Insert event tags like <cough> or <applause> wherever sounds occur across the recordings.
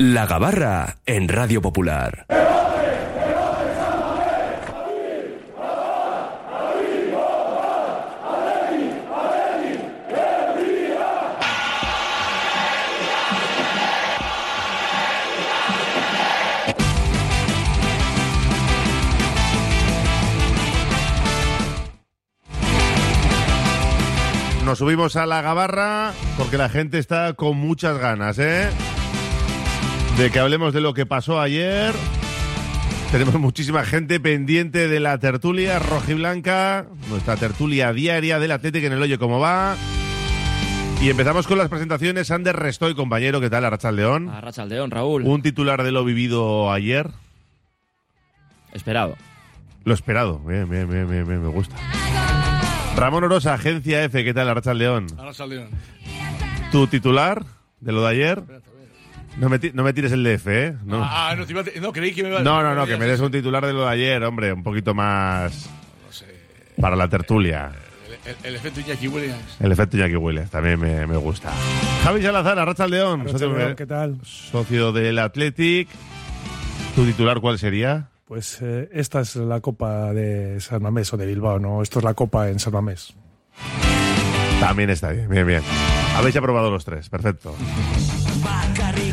La Gabarra en Radio Popular. Nos subimos a la gabarra porque la gente está con muchas ganas, ¿eh? De que hablemos de lo que pasó ayer. Tenemos muchísima gente pendiente de la tertulia rojiblanca, nuestra tertulia diaria del Atlético en el Oye cómo va. Y empezamos con las presentaciones. Ander Restoy, compañero, ¿qué tal? Arracha León. Arracha León, Raúl. Un titular de lo vivido ayer. Esperado. Lo esperado. Bien, bien, bien, bien, bien me gusta. Ramón Orosa, Agencia F, ¿qué tal? Arracha León. Arracha León. ¿Tu titular de lo de ayer? No me, no me tires el DF, ¿eh? No. Ah, no, te iba a no, creí que me iba a- No, no, no, que me des un titular de lo de ayer, hombre, un poquito más No sé, para la tertulia. el, el- el efecto Iñaki Williams. El efecto Jackie Willis también me, me gusta. Javi Salazar, Arracha León, Arracha socio, León, ¿Qué tal? socio del Athletic. ¿Tu titular cuál sería? Pues eh, esta es la copa de San Mamés o de Bilbao, ¿no? Esto es la copa en San Mamés. También está bien, bien, bien. Habéis aprobado los tres, perfecto.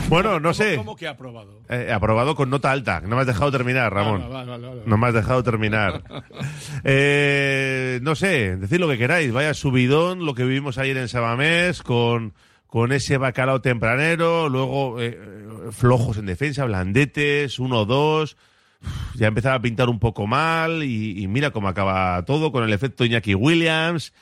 Bueno, no sé. ¿Cómo que ha aprobado? Eh, aprobado con nota alta. No me has dejado terminar, Ramón. Ah, vale, vale, vale. No me has dejado terminar. <laughs> Eh, no sé, decid lo que queráis. Vaya subidón lo que vivimos ayer en Sabamés con, con ese bacalao tempranero, luego eh, flojos en defensa, blandetes, uno dos. Ya empezaba a pintar un poco mal y, y mira cómo acaba todo con el efecto Iñaki Williams.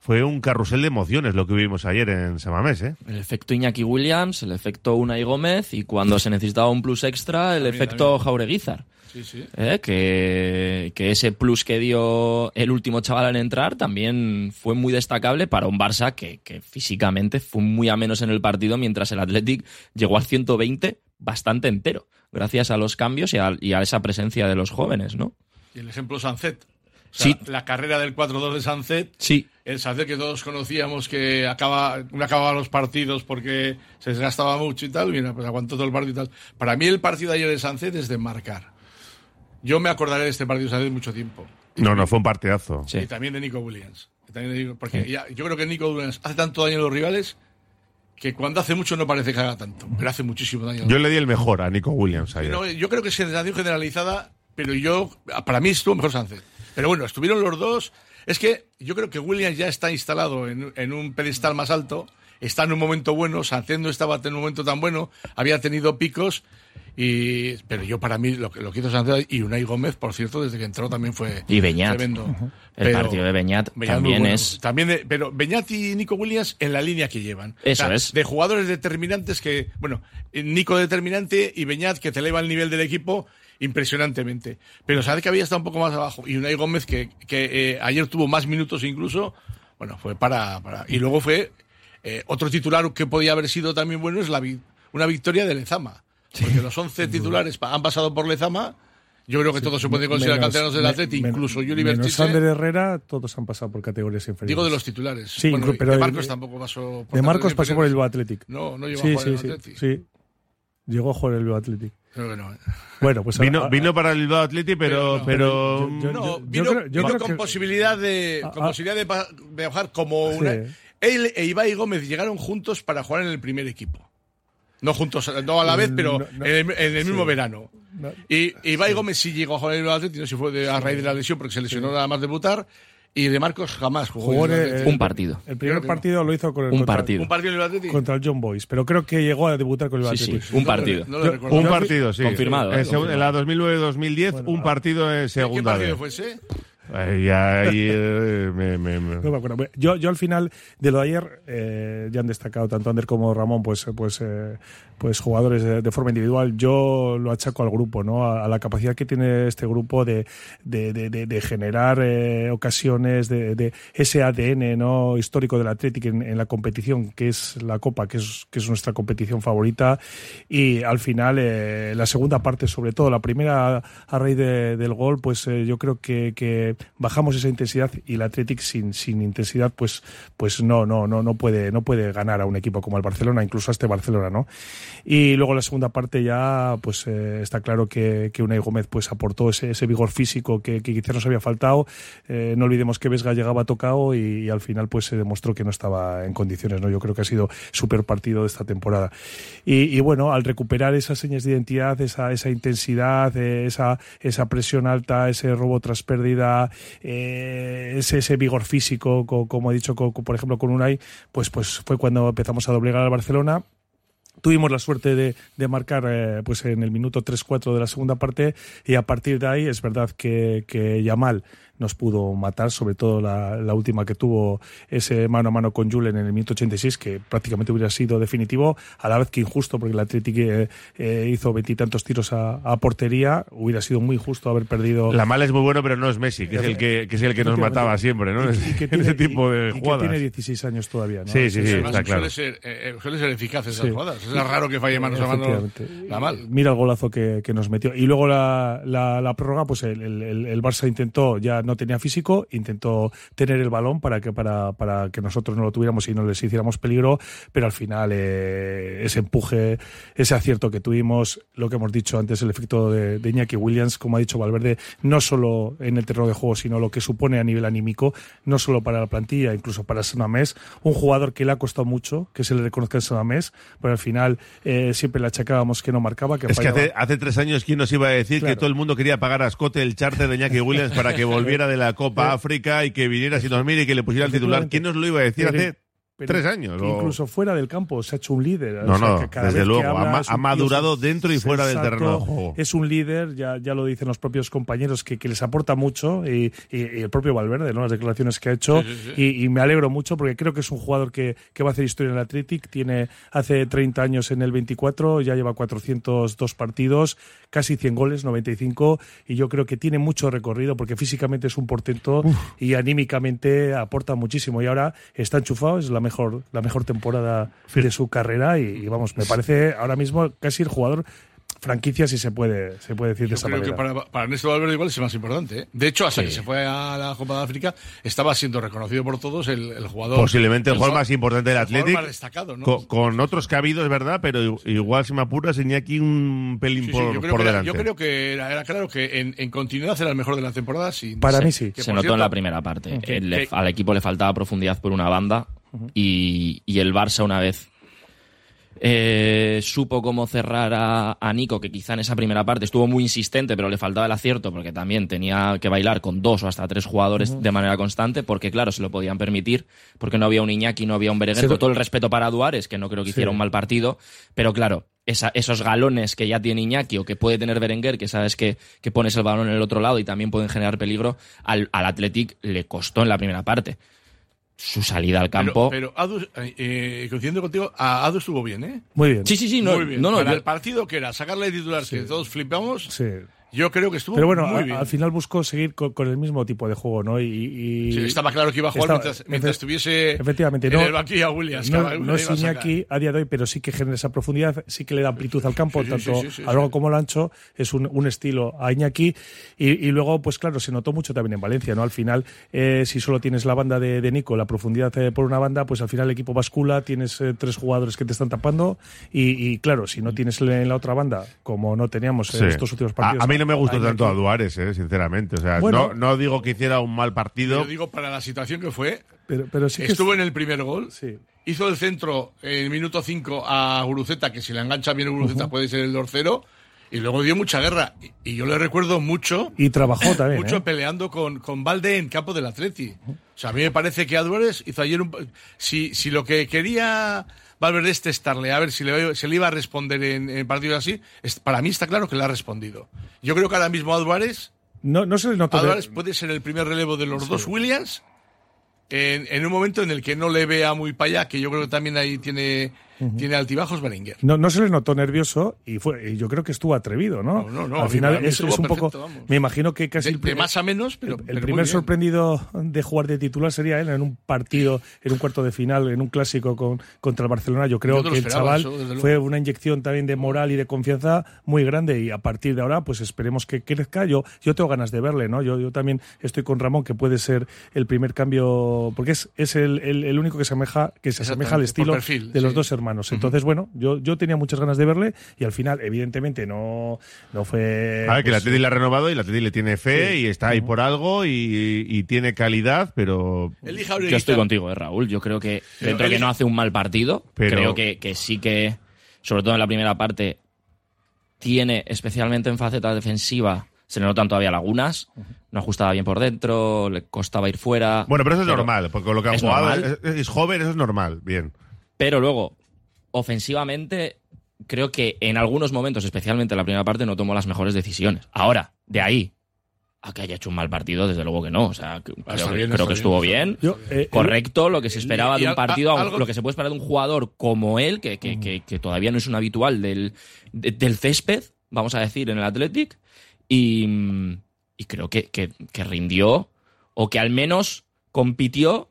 Fue un carrusel de emociones lo que vivimos ayer en Samamés, ¿eh? El efecto Iñaki Williams, el efecto Unai Gómez y cuando se necesitaba un plus extra, el También, efecto Jaureguizar. Sí, sí. ¿eh? Que, que ese plus que dio el último chaval en entrar también fue muy destacable para un Barça que, que físicamente fue muy a menos en el partido, mientras el Athletic llegó al 120 bastante entero, gracias a los cambios y a, y a esa presencia de los jóvenes, ¿no? Y el ejemplo Sancet. O sea, Sí. La carrera del 4-2 de Sancet. Sí, El Sancet que todos conocíamos que acaba, no acababa los partidos porque se desgastaba mucho y tal. Mira, pues aguantó todo el partido y tal. Para mí el partido de ayer de Sancet es de marcar. Yo me acordaré de este partido de Sancet mucho tiempo. No, no, fue un partidazo. sí. Y también de Nico Williams. También de Nico- porque ya- yo creo que Nico Williams hace tanto daño a los rivales que cuando hace mucho no parece que haga tanto. Pero hace muchísimo daño. Yo le di el mejor a Nico Williams ayer. No, yo creo que es sensación generalizada, pero yo, para mí estuvo mejor Sánchez. Pero bueno, estuvieron los dos. Es que yo creo que Williams ya está instalado en, en un pedestal más alto, está en un momento bueno, no estaba en un momento tan bueno, había tenido picos, y, pero yo para mí lo que, lo que hizo y Unai Gómez, por cierto, desde que entró también fue Y Beñat. tremendo. El Pero- partido de Beñat Beñat también bueno. es... También pero Beñat y Nico Williams en la línea que llevan. Eso es. De jugadores determinantes que, bueno, Nico determinante y Beñat que te eleva el nivel del equipo impresionantemente. Pero sabes que había estado un poco más abajo. Y Unai Gómez que, que eh, ayer tuvo más minutos incluso, bueno, fue para... para y luego fue eh, otro titular que podía haber sido también bueno es la vi- una victoria de Lezama. Porque los 11 titulares han pasado por Lezama. Yo creo que todos se pueden considerar Menos- canteranos del me- Atleti, incluso Yuri Menos Bertice. Ander Herrera, todos han pasado por categorías inferiores. Digo de los titulares. Sí, Bueno, pero de de- Marcos tampoco pasó por De Marcos pasó por el Bilbao. Athletic. No, no llegó sí, a jugar sí, el Athletic. sí. Llegó a jugar el Bilbao Athletic. Creo que no. ¿eh? Bueno, pues Vino, ahora- vino para el Bilbao Athletic, pero, Pero no. pero, Yo- yo- No, yo vino, creo- yo vino creo con que- posibilidad de con Ah, ah. posibilidad de, bajar como una. Sí. Él e Ibai Gómez llegaron juntos para jugar en el primer equipo. No juntos, no a la vez, pero No, no. en el, en el mismo Sí. verano. No. Y Ibai Gómez sí llegó a jugar en el Atlético, no sé si fue de- a raíz de la lesión porque se lesionó nada más debutar. Y de Marcos jamás jugó, Jugó en el Atlético. Un partido. El primer que no. partido lo hizo con el Un contra, partido. Un partido en el contra el John Boys, pero creo que llegó a debutar con el Sí, sí, un No lo- partido. no lo un partido, sí. Confirmado, En, ¿eh? seg- en la 2009-2010, Bueno, un partido en ¿Qué segunda partido vez. fue ese? Ay, ahí, eh, me- me- me- No me acuerdo. Yo, yo al final de lo de ayer, eh, ya han destacado tanto Ander como Ramón, pues, eh, pues, eh, pues jugadores de, de forma individual. Yo lo achaco al grupo, ¿no? A, a la capacidad que tiene este grupo de, de, de, generar eh, ocasiones, de, ese ADN ¿no? histórico del Atlético en, en la competición, que es la Copa, que es, que es nuestra competición favorita. Y al final, la segunda parte, sobre todo, la primera a raíz de- del gol, pues yo creo que, que, bajamos esa intensidad y el Athletic sin, sin intensidad pues, pues no, no, no, no puede, no puede ganar a un equipo como el Barcelona, incluso a este Barcelona, ¿no? Y luego la segunda parte ya, pues eh, está claro que, que Unai Gómez pues aportó ese, ese vigor físico que, quizás nos había faltado. Eh, no olvidemos que Vesga llegaba tocado y, y, al final pues se demostró que no estaba en condiciones, ¿no? Yo creo que ha sido súper partido de esta temporada. Y, y, bueno, al recuperar esas señas de identidad, esa, esa intensidad, eh, esa, esa presión alta, ese robo tras pérdida, eh, ese, vigor físico, co, como he dicho, por ejemplo, con Unai, pues, pues fue cuando empezamos a doblegar al Barcelona. Tuvimos la suerte de, de marcar eh, pues en el minuto 3-4 de la segunda parte y a partir de ahí es verdad que, que Yamal nos pudo matar, sobre todo la, la, última que tuvo ese mano a mano con Julen en el minuto 86, que prácticamente hubiera sido definitivo, a la vez que injusto, porque el Atlético eh, eh, hizo veintitantos tiros a, a, portería, hubiera sido muy justo haber perdido. La mala es muy bueno, pero no es Messi, que es el que, que, es el que nos mataba siempre, ¿no? Y, y <laughs> que tiene, ese tipo de y, jugadas. que tiene 16 años todavía, ¿no? Sí, sí, sí, está claro. Suele ser, eh, suele ser eficaz esas sí. jugadas. Es raro que falle manos a mano la mal. Mira el golazo que, que nos metió. Y luego la, la, la prórroga, pues el, el, el Barça intentó, ya no tenía físico, intentó tener el balón para que, para, para que nosotros no lo tuviéramos y no les hiciéramos peligro, pero al final eh, ese empuje, ese acierto que tuvimos, lo que hemos dicho antes, el efecto de, de Iñaki Williams, como ha dicho Valverde, no solo en el terreno de juego, sino lo que supone a nivel anímico, no solo para la plantilla, incluso para Samamés, un jugador que le ha costado mucho que se le reconozca en Samamés, pero al final eh, siempre le achacábamos que no marcaba. Que es fallaba. que hace, hace, tres años, ¿quién nos iba a decir claro. que todo el mundo quería pagar a Scott el charter de Iñaki Williams para que <laughs> volviera de la Copa África y que viniera sin dormir y que le pusiera el titular. ¿Quién nos lo iba a decir hace pero tres años? O... Incluso fuera del campo se ha hecho un líder. No, o sea, no, que cada desde vez luego. habla, ha, ha, madurado tío, dentro y fuera del terreno de juego. Es un líder, ya, ya lo dicen los propios compañeros, que, que les aporta mucho y, y, y, el propio Valverde, ¿no? las declaraciones que ha hecho. Sí, sí, sí. Y, y, me alegro mucho porque creo que es un jugador que, que va a hacer historia en el Athletic. Tiene hace 30 años en el 24, ya lleva 402 partidos, casi 100 goles, 95. Y yo creo que tiene mucho recorrido porque físicamente es un portento Uf. y anímicamente aporta muchísimo. Y ahora está enchufado, es la mejor, la mejor temporada de su carrera y, y, vamos, me parece ahora mismo casi el jugador franquicia si se puede se puede decir Yo de esa creo manera. que para, para Ernesto Valverde igual es el más importante. ¿eh? De hecho, hasta sí. que se fue a la Copa de África, estaba siendo reconocido por todos el, el jugador. Posiblemente el, el jugador más importante del Atlético. destacado, ¿no? Con, con, otros que ha habido, es verdad, pero igual si me apuras, aquí un pelín sí, sí, por, yo creo por delante. Era, yo creo que era, era, claro que en, en, continuidad era el mejor de la temporada. Sin, para mí sí. Se notó cierto, en la primera parte. Que, el, que, al equipo le faltaba profundidad por una banda uh -huh. y, y el Barça una vez eh, supo cómo cerrar a, a, Nico, que quizá en esa primera parte estuvo muy insistente, pero le faltaba el acierto porque también tenía que bailar con dos o hasta tres jugadores uh -huh. de manera constante, porque claro, se lo podían permitir, porque no había un Iñaki, no había un Berenguer, sí, con todo el respeto para Duárez, que no creo que hiciera sí. un mal partido, pero claro, esa, esos galones que ya tiene Iñaki o que puede tener Berenguer, que sabes que, que pones el balón en el otro lado y también pueden generar peligro, al, al Athletic le costó en la primera parte su salida al campo. Pero, pero Adu, eh, coincidiendo contigo, a Adu estuvo bien, ¿eh? Muy bien. Sí, sí, sí. No, Muy bien. No, no, Para yo... el partido que era sacarle de titular, sí. que todos flipamos. Sí. Yo creo que estuvo Pero bueno, muy a, bien. al final buscó seguir con, con, el mismo tipo de juego, ¿no? Y, y sí, estaba claro que iba a jugar estaba, mientras, mientras, estuviese efectivamente, en no, el banquillo a Williams. No, no es Iñaki a día de hoy, pero sí que genera esa profundidad, sí que le da amplitud al campo, sí, tanto sí, sí, a largo como al ancho, es un, un estilo a Iñaki. Y, y, luego, pues claro, se notó mucho también en Valencia, ¿no? Al final, eh, si solo tienes la banda de, de Nico, la profundidad eh, por una banda, pues al final el equipo bascula, tienes eh, tres jugadores que te están tapando y, y, claro, si no tienes en la otra banda, como no teníamos en estos últimos partidos. A, a mí no me gustó tanto a Duárez, eh, sinceramente. O sea, bueno, no, no, digo que hiciera un mal partido. Yo digo para la situación que fue. Pero, pero sí estuvo es... en el primer gol. Sí. Hizo el centro en el minuto 5 a Guruceta, que si le engancha bien Guruceta uh -huh. puede ser el 2-0. Y luego dio mucha guerra. Y yo le recuerdo mucho. Y trabajó también. mucho ¿eh? peleando con, con Valde en campo del Atleti. O sea, a mí me parece que Aduárez hizo ayer un. Si, si lo que quería Valverde es testarle, a ver si le, se le iba a responder en, en partidos así, es, para mí está claro que le ha respondido. Yo creo que ahora mismo Aduárez no, no se le notó. Álvarez puede ser el primer relevo de los sí. dos Williams en, en, un momento en el que no le vea muy para allá, que yo creo que también ahí tiene tiene altibajos Berenguer. No, no se le notó nervioso y fue y yo creo que estuvo atrevido, ¿no? No, no, no, Al final es, es un poco. vamos. Me imagino que casi De, más a menos, pero. el pero primer sorprendido de jugar de titular sería él en un partido, en un cuarto de final, en un clásico con, contra el Barcelona. Yo creo Yo que el chaval eso, fue una inyección también de moral y de confianza muy grande y a partir de ahora, pues esperemos que crezca. Yo, yo tengo ganas de verle, ¿no? Yo, yo también estoy con Ramón que puede ser el primer cambio, porque es, es el, el- el único que se asemeja, que se asemeja al estilo perfil, de los sí. dos hermanos. Entonces, bueno, yo, yo tenía muchas ganas de verle y al final, evidentemente, no, no fue. A ver, que la pues, Atleti le ha renovado y la Atleti le tiene fe y está ahí por algo y, y tiene calidad, pero Elija Yo estoy contigo, eh, Raúl. Yo creo que Pero dentro de que no hace un mal partido, Pero- creo que, que sí que, sobre todo en la primera parte, tiene, especialmente en faceta defensiva, se le notan todavía lagunas. No ajustaba bien por dentro, le costaba ir fuera. bueno, pero eso es Pero- normal, porque con lo que ha ¿Es jugado es, es joven, eso es normal, bien. Pero luego, ofensivamente, creo que en algunos momentos, especialmente en la primera parte, no tomó las mejores decisiones. Ahora, de ahí a que haya hecho un mal partido, desde luego que no. O sea, creo, que- bien, creo está que bien, estuvo bien. Yo, eh, Correcto, lo que se esperaba de un partido, a- algo- lo que se puede esperar de un jugador como él, que, que- que- que todavía no es un habitual del, de- del césped, vamos a decir, en el Athletic. Y, mm, y creo que, que- que rindió, o que al menos compitió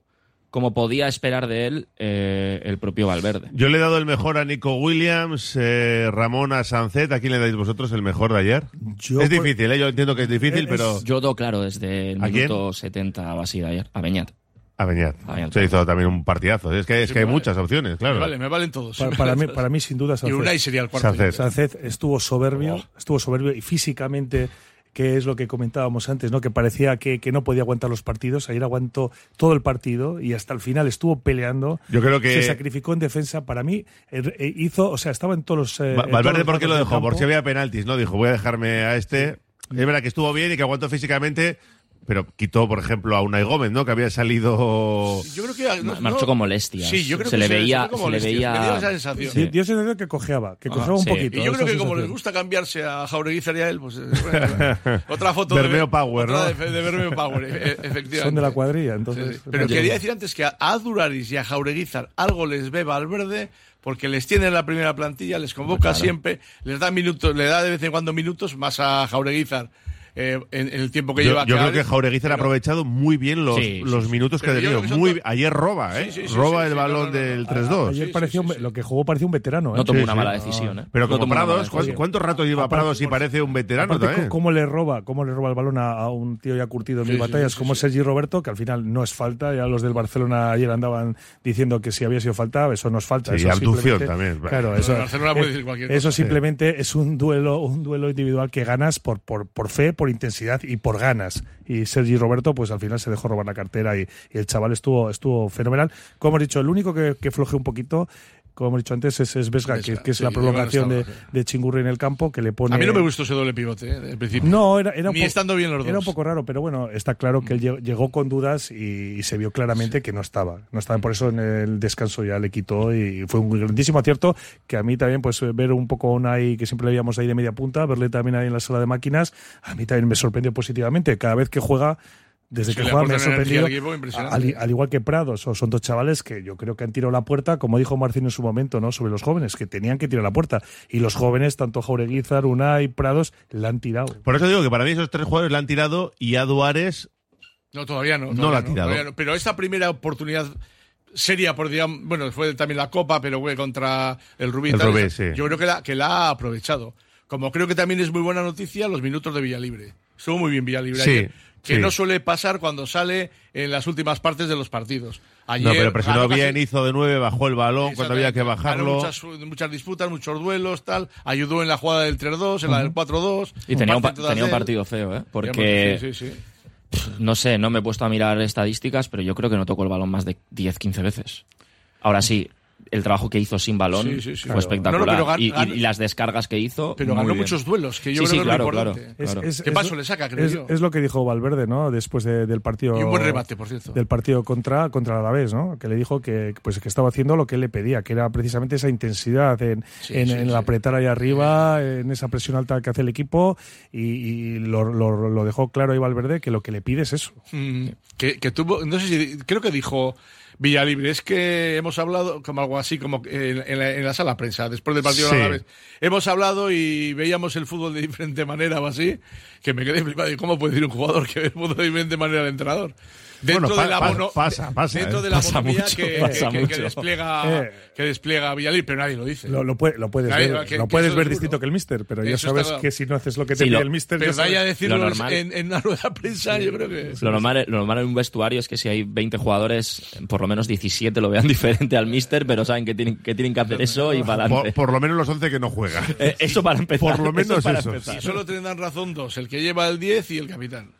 como podía esperar de él eh, el propio Valverde. Yo le he dado el mejor a Nico Williams, eh, Ramón a Sancet. ¿A quién le dais vosotros el mejor de ayer? Yo es por- difícil, ¿eh? yo entiendo que es difícil, Es- pero Yo do claro desde el ¿A quién? minuto 70 o así de ayer, a Beñat. a Beñat. A Beñat. Se hizo también un partidazo. Es que, es Sí, que hay vale. muchas opciones, claro. Me, vale, me valen todos. Para, para mí, para mí, sin duda, <laughs> y Sánchez. Unai sería el cuarto. Sánchez estuvo soberbio, Oh. estuvo soberbio y físicamente, que es lo que comentábamos antes, ¿no? Que parecía que, que no podía aguantar los partidos. Ayer aguantó todo el partido y hasta el final estuvo peleando. Yo creo que- se sacrificó en defensa. Para mí, eh, eh, hizo, o sea, estaba en todos los. eh, Valverde, ¿por qué lo dejó? Por campo. si había penaltis, ¿no? Dijo, voy a dejarme a este. Es verdad que estuvo bien y que aguantó físicamente, pero quitó, por ejemplo, a Unai Gómez, ¿no? Que había salido. Yo creo que. no- Marchó no- con molestias. Sí, yo creo se que le se- veía, se ve como se le veía. Me dio esa sensación. Sí, dio sensación que cojeaba, que cojeaba un sí. poquito. Y yo esa creo que como les gusta cambiarse a Jaureguizar y a él, pues. eh, bueno, <laughs> otra foto Bermeo de. Power, otra ¿no? De, de Bermeo Power, e- e- efectivamente. Son de la cuadrilla, entonces. sí. Pero quería decir antes que a Aduraris y a Jaureguizar algo les ve Valverde porque les tiene en la primera plantilla, les convoca siempre, les da minutos, le da de vez en cuando minutos más a Jaureguizar eh, en, en el tiempo que Yo, lleva. yo creo que Jaureguizar ha pero- aprovechado muy bien los, Sí, sí, los sí. minutos que ha tenido. son Muy, ayer roba, ¿eh? Sí, sí, sí, roba sí, el sí, balón no, no, no, del no. 3-2. Ayer Sí, parecía sí, un- sí, lo que jugó parecía un veterano. ¿eh? No tomó Sí, una mala decisión, ¿eh? Pero como Prados, ¿cuán- decisión. ¿cuánto rato lleva Aparte, Prados y por- parece un veterano Aparte, también? ¿cómo le roba, cómo le roba el balón a, un tío ya curtido en mil batallas como. Sergi Roberto, que al final no es falta? Ya los del Barcelona ayer andaban diciendo que si había sido falta, eso no es falta. Sí, eso y abducción también. Claro, eso, el Barcelona puede eh, decir cualquier eso simplemente es un duelo, un duelo individual que ganas por, por, por fe, por intensidad y por ganas. Y Sergi Roberto, pues al final se dejó robar la cartera y, el chaval estuvo, estuvo fenomenal. Como hemos dicho, el único que, que un poquito como hemos dicho antes, es, es Vesga, que, es sí, la prolongación de, de Chingurri en el campo, que le pone... A mí no me gustó ese doble pivote, ¿eh? en principio. No, era, era un Ni poco- estando bien los Era un poco raro, pero bueno, está claro que él llegó- llegó con dudas y, y se vio claramente que no estaba. No estaba, por eso en el descanso ya le quitó y fue un grandísimo acierto que a mí también, pues ver un poco a Unai, que siempre le veíamos ahí de media punta, verle también ahí en la sala de máquinas, a mí también me sorprendió positivamente. Cada vez que juega, desde Sí, que le juega me ha sorprendido. al igual que Prados, son dos chavales que yo creo que han tirado la puerta, como dijo Marcín en su momento, ¿no? Sobre los jóvenes, que tenían que tirar la puerta. Y los jóvenes, tanto Jaureguizar, Unai, Prados, la han tirado. Por eso digo que para mí esos tres jugadores la han tirado y a Duárez No, todavía no. No la ha tirado. no. Pero esta primera oportunidad seria, por digamos, bueno, fue también la Copa, pero fue contra el Rubí. y El Rubí, sí. Yo creo que la, que la ha aprovechado. Como creo que también es muy buena noticia los minutos de Villalibre. Estuvo muy bien Villalibre Sí, ayer, que sí. no suele pasar cuando sale en las últimas partes de los partidos. Ayer No, pero presionó casi- bien, hizo de nueve, bajó el balón cuando había que bajarlo. Muchas, muchas disputas, muchos duelos, tal. Ayudó en la jugada del 3-2, en la del 4-2. Y tenía un, tenía partido feo, ¿eh? Porque, Sí, sí, sí. no sé, no me he puesto a mirar estadísticas, pero yo creo que no tocó el balón más de 10, 15 veces. Ahora sí, el trabajo que hizo sin balón Sí, sí, sí. fue Claro. espectacular. No, no, pero gan- y, y- gan- y las descargas que hizo. Pero ganó bien. muchos duelos, que yo Sí, creo sí, que claro, es lo claro. importante. Es- ¿Qué es paso lo- le saca, creo es, yo? es lo que dijo Valverde, ¿no? Después de- del partido. Y un buen remate, por cierto. Del partido contra, contra el Alavés, ¿no? Que le dijo que, pues, que estaba haciendo lo que él le pedía, que era precisamente esa intensidad en, Sí, en, sí, en el sí. apretar ahí arriba, en esa presión alta que hace el equipo. Y, y lo, lo- lo dejó claro ahí Valverde que lo que le pide es eso. Mm, que, que tuvo, no sé si, creo que dijo, Villalibre, es que hemos hablado como algo así, como en, en la, en la sala prensa, después del partido Sí. de Alavés. Hemos hablado y veíamos el fútbol de diferente manera o así, que me quedé flipado. ¿Y ¿Cómo puede decir un jugador que ve el fútbol de diferente manera al entrenador? Dentro Bueno, de la mono- pasa, pasa, dentro eh. de la Pasa monomía mucho, que, pasa que- que mucho. despliega Eh. que despliega Villalibre, pero nadie lo dice. Lo, lo, puede- lo puedes Nadie- ver, que- lo que puedes eso ver distinto que el Mister, pero ya Eso sabes que si no haces lo que te Sí, pide lo- el Mister, pero vaya a decirlo Lo normal. en, en una rueda de prensa, yo creo que... Lo normal, lo normal en un vestuario es que si hay 20 jugadores, por lo menos 17 lo vean <laughs> diferente al míster, pero saben que tienen que, tienen que hacer eso y para Por, adelante. por lo menos los 11 que no juegan. Eh, eso para empezar. Por lo menos eso. Y solo tendrán razón dos, el que lleva el 10 y el capitán.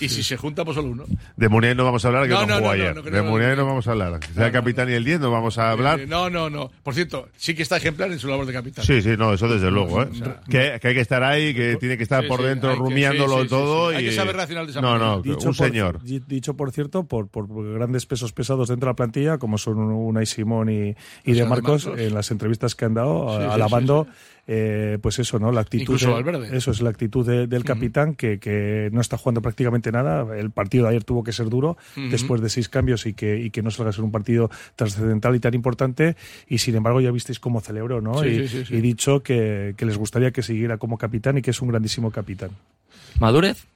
Y si se junta, pues solo uno. De Muniain no vamos a hablar, que No, no, no, jugó no, ayer. no de Muniain no vamos a hablar. Sea el capitán y el 10 no vamos a hablar. Eh, No, no, no. Por cierto, sí que está ejemplar en su labor de capitán. Sí, sí, no, eso desde luego, ¿eh? o sea, que, que hay que estar ahí, que tiene que estar Sí, por dentro que- rumiándolo sí, sí, sí, todo. sí. Hay que saber reaccionar de esa No, manera. no, Dicho un por, señor. di- Dicho por cierto, por, por grandes pesos pesados dentro de la plantilla, como son Unai Simón y, y Pues de de Marcos, Marcos. en las entrevistas que han dado, Sí, sí, alabando, eh, pues eso, ¿no? La actitud. Incluso de- Valverde. Eso es la actitud de- del capitán, que, que no está jugando prácticamente nada. El partido de ayer tuvo que ser duro, después de seis cambios y que, y que no salga a ser un partido trascendental y tan importante. Y sin embargo, ya visteis cómo celebró, ¿no? Sí, y, sí, sí, sí. y dicho que, que les gustaría que siguiera como capitán y que es un grandísimo capitán. ¿Madurez?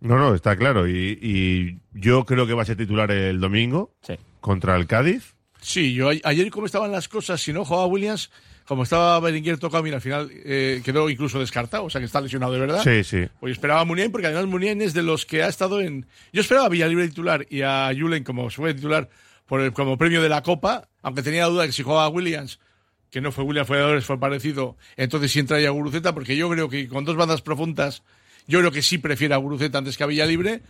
No, no, está claro. Y, y yo creo que va a ser titular el domingo Sí. contra el Cádiz. Sí, yo ayer como estaban las cosas, si no jugaba Williams, como estaba Berenguer tocado, mira, al final eh, quedó incluso descartado, o sea que está lesionado de verdad. Sí, sí. Pues esperaba a Muniain, porque además Muniain es de los que ha estado en... Yo esperaba a Villalibre titular y a Julen como fue titular por el, como premio de la Copa, aunque tenía duda de que si jugaba Williams, que no fue Williams, fue Adores, fue parecido, entonces sí entraría Guruceta, porque yo creo que con dos bandas profundas, yo creo que sí prefiere a Guruceta antes que a Villalibre.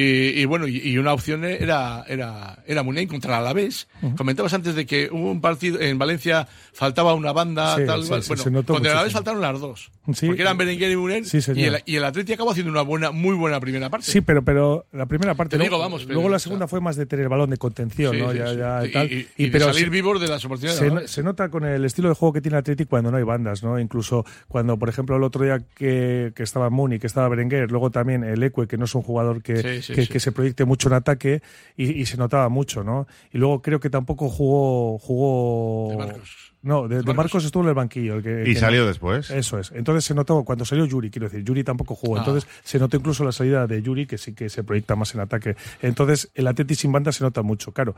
Y, y bueno, y, y una opción era, era, era Muniain contra el Alavés. Comentabas antes de que hubo un partido en Valencia, faltaba una banda, Sí, tal sí, cual. sí, bueno, contra el Alavés faltaron las dos. Sí. Porque eran Berenguer y señor. y, el, y el Atleti acabó haciendo una buena, muy buena primera parte. Sí, pero, pero la primera parte. Te digo, vamos, pero- Luego la segunda fue más de tener el balón de contención, ¿no? ya, ya, Y- tal. y- de pero salir vivos de las oportunidades. se, ¿no? se nota con el estilo de juego que tiene Athletic cuando no hay bandas, ¿no? Incluso cuando, por ejemplo, el otro día que, que estaba Muni, que estaba Berenguer, luego también el Ecue, que no es un jugador que, Sí, que, sí. que se proyecte mucho en ataque y, y se notaba mucho, ¿no? Y luego creo que tampoco jugó. jugó De Marcos. No, de, de Marcos. Marcos estuvo en el banquillo. El que, Y que salió no- después. Eso es. Entonces se notó cuando salió Yuri, quiero decir, Yuri tampoco jugó. Ah. Entonces se notó incluso la salida de Yuri, que sí que se proyecta más en ataque. Entonces el Atleti sin banda se nota mucho, claro.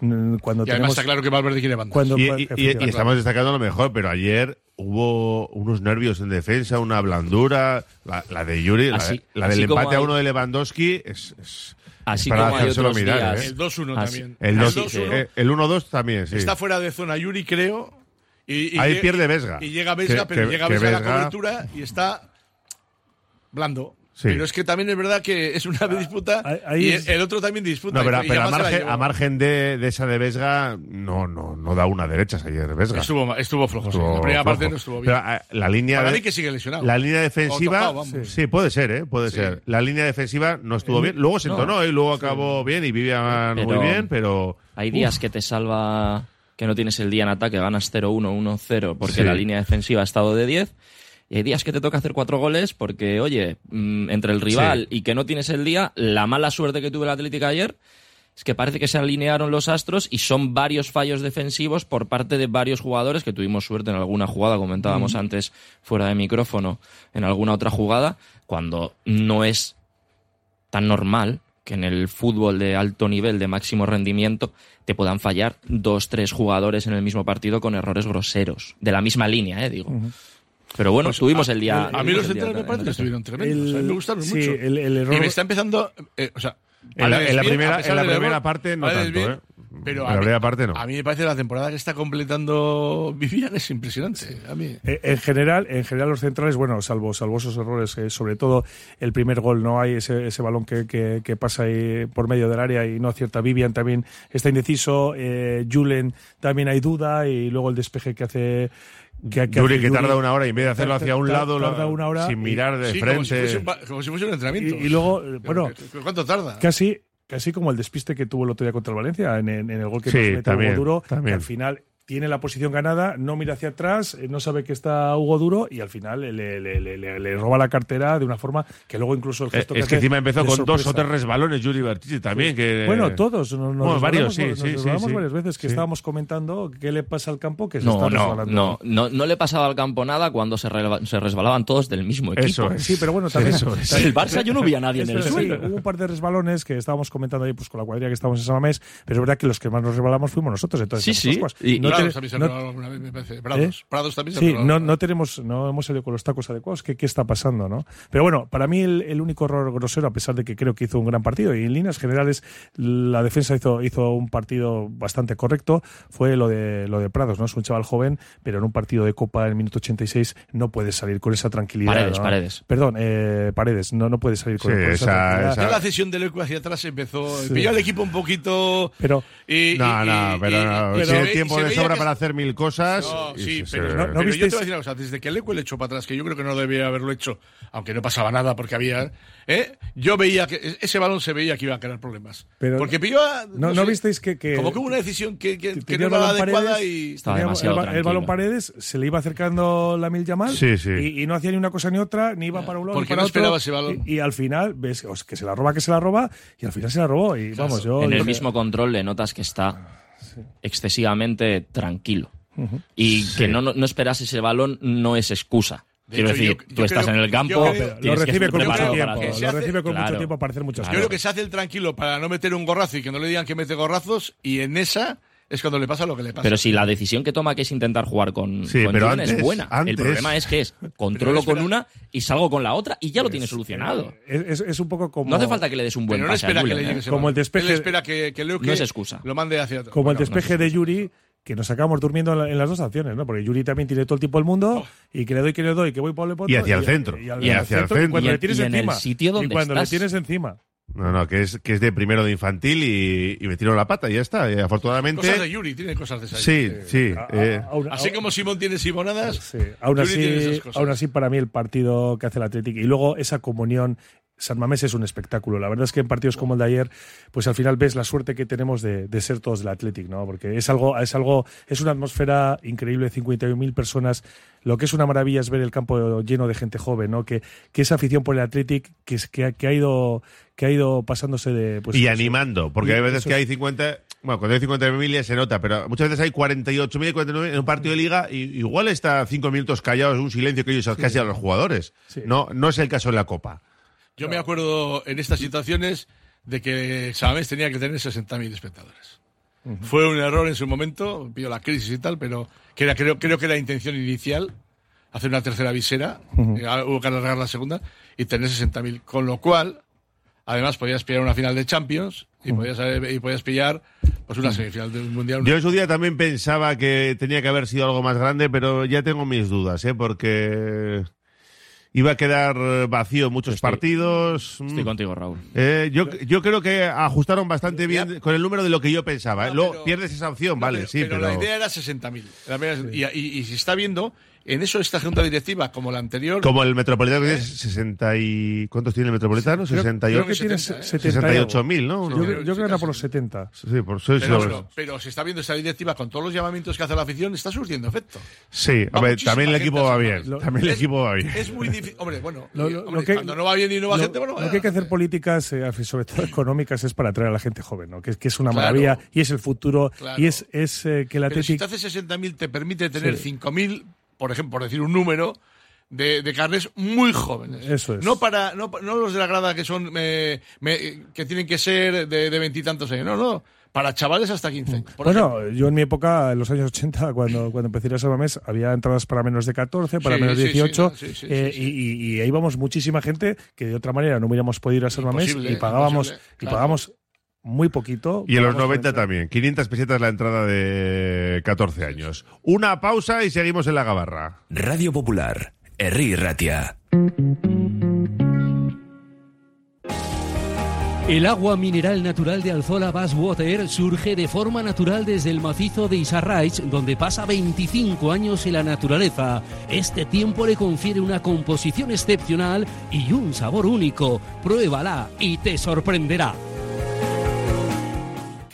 Mm, Cuando Y además tenemos, está claro que Valverde quiere banda. cuando, Y, cua- y- y- y efectivamente. estamos destacando lo mejor, pero ayer hubo unos nervios en defensa, una blandura. La, la de Yuri, la, Así- la del así como empate a hay- uno de Lewandowski es, es- Así es para como hay hacérselo otros mirar. días. ¿eh? El 2-1 Ah, sí. también. El, dos- 2-1 eh, el 1-2 también, sí. está fuera de zona Yuri, creo. Y, y Ahí pierde Vesga. Y llega Vesga, pero que- llega Vesga a la cobertura y está blando. Sí. Pero es que también es verdad que es una disputa ahí- ahí y es- el otro también disputa. No, pero, y pero a margen, a margen de, de esa de Vesga, no, no, no da una derecha ayer Vesga. Estuvo, estuvo flojo. sí. Estuvo La primera parte flojo. no estuvo bien. Pero, ah, la línea Para de- mí que sigue lesionado. La línea defensiva, tocado, vamos. sí. puede ser, ¿eh? puede Sí. ser. La línea defensiva no estuvo bien. Luego se No. entonó y luego acabó bien y Vivian Pero- muy bien, pero Hay días que te salva que no tienes el día en ataque, ganas 0-1, 1-0, porque Sí. la línea defensiva ha estado de 10. Y hay días que te toca hacer cuatro goles porque, oye, mm, entre el rival y que no tienes el día, la mala suerte que tuvo el Atlético ayer es que parece que se alinearon los astros y son varios fallos defensivos por parte de varios jugadores que tuvimos suerte en alguna jugada, comentábamos antes fuera de micrófono, en alguna otra jugada, cuando no es tan normal que en el fútbol de alto nivel, de máximo rendimiento, te puedan fallar dos, tres jugadores en el mismo partido con errores groseros. De la misma línea, eh, digo. Pero bueno, Pues, tuvimos a- el día. A mí los el centrales me parece que el- estuvieron tremendos. a mí me gustaron sí, mucho. el, el error. Y me está empezando. eh, o sea, En la- en primera- en la primera error, parte no tanto, bien, ¿eh? Pero En a la mí- primera parte no. A mí me parece la temporada que está completando Vivian es impresionante. A mí. Eh, En general, en general los centrales, bueno, salvo, salvo esos errores, eh, sobre todo el primer gol, no hay ese, ese balón que, que- que pasa ahí por medio del área y no acierta. Vivian también está indeciso, eh, Julen también hay duda y luego el despeje que hace. Que, que Yuri que Yuri, tarda una hora y en vez de hacerlo hacia un lado, tarda una hora sin mirar de Sí, como si, frente. fuese un, pa- como si fuese un entrenamiento. Y, y luego, bueno, ¿Cuánto tarda? casi, casi como el despiste que tuvo el otro día contra el Valencia en, en- en el gol que Sí, nos mete también, duro, que también. al final tiene la posición ganada, no mira hacia atrás, eh, no sabe que está Hugo Duro y al final le, le- le- le- le- le roba la cartera de una forma que luego incluso el Eh, gesto es que hace encima empezó con dos o tres resbalones Yuri Bertici también. Que, Bueno, todos. Nos, nos Bueno, varios, sí, nos sí, sí, varias veces que Sí. estábamos comentando qué le pasa al campo que se No, está no, resbalando. no, no, no le pasaba al campo nada cuando se, resbalaban todos del mismo equipo. Eso es. Sí, pero bueno, también. Eso es. El Barça yo no vi a nadie en el Es suelo. sí, hubo un par de resbalones que estábamos comentando ahí pues con la cuadrilla que estábamos en Samamés, pero es verdad que los que más nos resbalamos fuimos nosotros. Entonces, Sí, sí. "Ostras, Y- no Prados también se no- alguna vez, me parece. Prados. Prados también se Sí, no, no tenemos, no hemos salido con los tacos adecuados. ¿Qué, qué está pasando, no? Pero bueno, para mí el, el único error grosero, a pesar de que creo que hizo un gran partido y en líneas generales la defensa hizo, hizo un partido bastante correcto, fue lo de lo de Prados, ¿no? Es un chaval joven, pero en un partido de Copa en el minuto 86 no puedes salir con esa tranquilidad. Paredes, ¿no? Paredes. Perdón, eh, Paredes, no, no puedes salir con, Sí, con esa, esa- tranquilidad. esa- Ya la cesión del Eco hacia atrás empezó. Sí. Pilló al equipo un poquito. Pero y- No, y- no, y- pero, y- no, pero tiene se tiempo ve- de sobra que- para hacer mil cosas. No, sí, se- pero, se- no- no pero yo visteis- te voy a decir una cosa. Desde que el Eco le echó para atrás, que yo creo que no debía haberlo hecho, aunque no pasaba nada porque había. ¿eh? Yo veía que ese balón se veía que iba a crear problemas. Pero- porque pilló. a- ¿No- no visteis que- que- Como que hubo una decisión que, que, no era adecuada Paredes, y. Estaba tenía demasiado el, el balón Paredes, se le iba acercando la Mil Sí, sí. Y, y no hacía ni una cosa ni otra, ni iba para un lado Porque ni para no otro. esperaba ese balón. Y, y al final, ves que se la roba, que se la roba, y al final se la robó. Y vamos, yo. en yo- el mismo control le notas que está excesivamente tranquilo. Y que no, no, esperas ese balón no es excusa. De Quiero hecho, decir, yo- tú yo estás creo- en el campo, creo- lo tienes que recibe con mucho tiempo. que Lo recibe con mucho tiempo para hacer muchas Claro. Yo creo cosas. que se hace el tranquilo para no meter un gorrazo y que no le digan que mete gorrazos, y en esa es cuando le pasa lo que le pasa. Pero si la decisión que toma que es intentar jugar con, Sí, con pero Jordan es buena. antes- El problema es que es <laughs> controlo con una y salgo con la otra y ya lo tienes solucionado. Es, un poco como. No hace falta que le des un buen Pero no pase a espera que le ¿eh? llegue ese Como el despeje- Él espera que, No es excusa. lo mande hacia atrás. Como el Bueno, despeje de Yuri, que nos acabamos durmiendo en, la- en las dos acciones, ¿no? Porque Yuri también tiene todo el tiempo del mundo Oh. y que le doy, que No, no, que es, que es de primero de infantil y, y me tiro la pata y ya está. Y afortunadamente. Cosas de Yuri, tiene cosas de esa. Sí, sí. A- a- eh, Así como Simón tiene simonadas, Sí, aún Yuri tiene así, esas cosas. aún así para mí el partido que hace el Atlético y luego esa comunión San Mamés es un espectáculo. La verdad es que en partidos como el de ayer, pues al final ves la suerte que tenemos de, de ser todos del Athletic, ¿no? Porque es algo, es algo, es una atmósfera increíble, 51.000 personas. Lo que es una maravilla es ver el campo lleno de gente joven, ¿no? Que, que esa afición por el Athletic que, es- que, ha- que ha ido que ha ido pasándose de pues, y animando, porque y hay veces que hay 50. Bueno, cuando hay 50.000 se nota, pero muchas veces hay 48.000 y 49.000 en un partido de liga y igual está cinco minutos callados, un silencio que ellos casi a los jugadores. Sí. No, no es el caso en la Copa. Yo me acuerdo en estas situaciones de que Samamés tenía que tener 60.000 espectadores. Fue un error en su momento, vio la crisis y tal, pero que era, creo, creo que era intención inicial hacer una tercera visera, eh, hubo que alargar la segunda y tener 60.000. Con lo cual, además podías pillar una final de Champions y, podías, y podías pillar pues una semifinal del Mundial. Yo en su día también pensaba que tenía que haber sido algo más grande, pero ya tengo mis dudas, ¿eh? Porque iba a quedar vacío muchos Estoy- partidos. Estoy Mm. contigo, Raúl. Eh, yo, yo creo que ajustaron bastante bien con el número de lo que yo pensaba. ¿eh? No, Luego pero- pierdes esa opción, No, vale, pero, sí, pero pero. la idea era 60.000. La primera- Y, y, y se está viendo, en eso esta junta directiva, como la anterior, Como el Metropolitano que tiene 60 y... ¿Cuántos tiene el Metropolitano? Creo- 68. creo que tiene 70, ¿eh? 70 y algo. 68.000, ¿no? Yo, creo- que anda por los 70. Sí, por pero, pero- pero se está viendo esta directiva con todos los llamamientos que hace la afición, está surtiendo efecto. Sí, Va también el equipo va bien. Lo- También el es- equipo va bien. Es muy difícil. Hombre, bueno, Lo- y, lo- hombre, lo que- cuando no va bien y no va lo, gente, bueno, lo que hay que hacer políticas, eh, sobre todo <laughs> económicas, es para atraer a la gente joven, ¿no? que, es- que es una Claro. maravilla y es el futuro Claro. y es, es eh, que el Pero si te hace 60.000, te permite tener Sí. 5.000, por ejemplo, por decir un número, de, de carnes muy jóvenes. Eso es. No para no, no los de la grada que son eh, me- que tienen que ser de veintitantos años. No, no. Para chavales hasta 15 años. Por ejemplo. Bueno, yo en mi época, en los años 80, cuando, cuando empecé a ir a San Mamés, había entradas para menos de 14, para Sí, menos de sí, sí, 18, sí, sí, sí, eh, sí. y, y- y ahí íbamos muchísima gente que de otra manera no hubiéramos podido ir a San Mamés Imposible, y pagábamos, y pagábamos muy poquito. Y en los Pagábamos 90 por entrar. también. 500 pesetas la entrada de 14 años. Una pausa y seguimos en la gabarra. Radio Popular, Herri Ratia. El agua mineral natural de Alzola Basswater surge de forma natural desde el macizo de Isarraich, donde pasa 25 años en la naturaleza. Este tiempo le confiere una composición excepcional y un sabor único. Pruébala y te sorprenderá.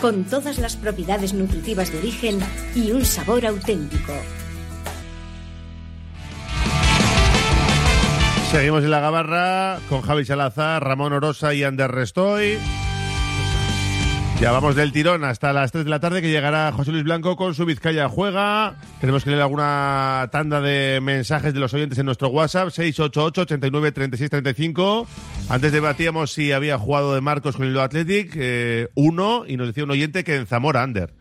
con todas las propiedades nutritivas de origen y un sabor auténtico. Seguimos en la gabarra con Javi Salazar, Ramón Orosa y Ander Restoy. Ya vamos del tirón hasta las 3 de la tarde que llegará José Luis Blanco con su Vizcaya Juega. Tenemos que leer alguna tanda de mensajes de los oyentes en nuestro WhatsApp, 688 89 36 35. Antes debatíamos si había jugado de Marcos con el Athletic, eh, uno, y nos decía un oyente que en Zamora, Ander.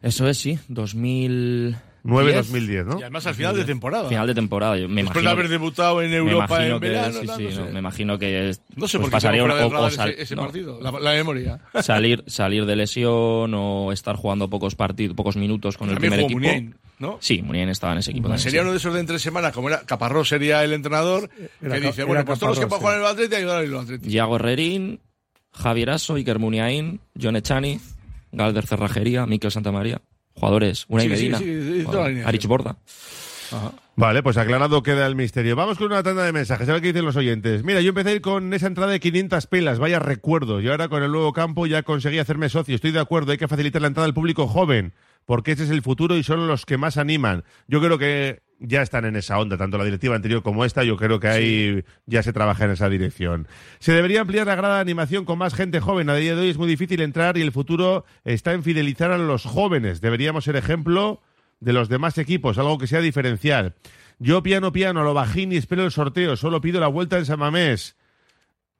Eso es, sí, 2000... 9-2010, ¿no? Y además al final de temporada. Final de temporada. Yo me Después imagino de haber debutado en Europa en que, verano. sí, sí, no sé. no, me imagino que No sé pues por qué pasaría un- fue o- de o sal- ese, ese no, partido, la, la memoria. <laughs> salir salir de lesión o estar jugando pocos partidos, pocos minutos con el primer equipo. Muniain, ¿no? Sí, Muniain estaba en ese equipo. también, Sería sí. uno de esos de entre semana, como era Caparrós sería el entrenador, Era que dice, bueno, pues todos los que puedan jugar en el Atleti, ayudar al Atleti. Yago Herrerín, Javier Asso, Iker Muniain, John Echaniz, Galder Cerrajería, Miquel Santamaría. Jugadores, Sí, sí, Medina, sí, sí. Arich Borda. Vale, pues aclarado queda el misterio. Vamos con una tanda de mensajes, a ver qué dicen los oyentes. Mira, yo empecé a ir con esa entrada de 500 pelas, vaya recuerdo. Y ahora con el nuevo campo ya conseguí hacerme socio. Estoy de acuerdo, hay que facilitar la entrada al público joven, porque ese es el futuro y son los que más animan. Yo creo que ya están en esa onda, tanto la directiva anterior como esta. Yo creo que ahí ya se trabaja en esa dirección. Se debería ampliar la grada de animación con más gente joven. A día de hoy es muy difícil entrar y el futuro está en fidelizar a los jóvenes. Deberíamos ser ejemplo de los demás equipos, algo que sea diferencial. Yo piano piano, lo bajín y espero el sorteo, solo pido la vuelta en San Mamés.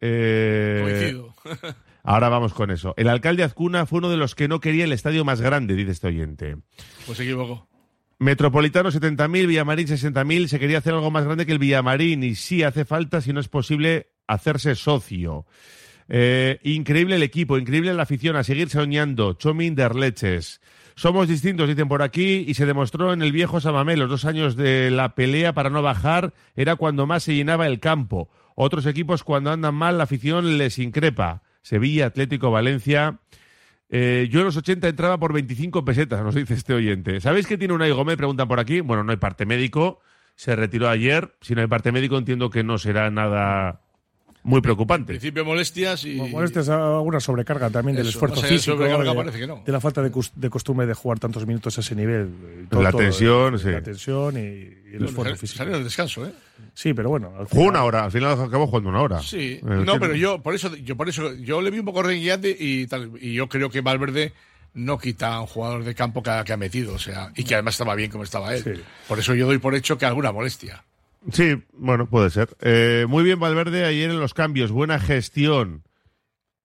Eh, <laughs> ahora vamos con eso. El alcalde Azcuna fue uno de los que no quería el estadio más grande, dice este oyente. Pues se equivocó. Metropolitano 70.000, Villamarín 60.000, se quería hacer algo más grande que el Villamarín y sí hace falta, si no es posible, hacerse socio. Eh, increíble el equipo, increíble la afición, a seguir soñando. Chomin der Leches. Somos distintos, dicen por aquí, y se demostró en el viejo Samamé. Los dos años de la pelea para no bajar era cuando más se llenaba el campo. Otros equipos, cuando andan mal, la afición les increpa. Sevilla, Atlético, Valencia. Eh, yo en los 80 entraba por 25 pesetas, nos dice este oyente. ¿Sabéis que tiene una Gómez? Preguntan por aquí. Bueno, no hay parte médico. Se retiró ayer. Si no hay parte médico, entiendo que no será nada muy preocupante. En principio molestias y... Molestias, alguna sobrecarga también del Eso, esfuerzo más allá de físico, sobrecarga de, parece que no. de la falta de, de costumbre de jugar tantos minutos a ese nivel. Y La tensión, eh, sí. La tensión y, y el esfuerzo físico. Salió el descanso, ¿eh? Sí, pero bueno. al Jugó final- una hora, al final acabó jugando una hora. Sí, Eh, no, que- pero yo por eso, yo por eso, yo le vi un poco rengueante y tal, y yo creo que Valverde no quita a un jugador de campo que ha, que ha metido, o sea, y que además estaba bien como estaba él. Por eso yo doy por hecho que alguna molestia. Sí, bueno, puede ser. Eh, muy bien Valverde ayer en los cambios, buena gestión.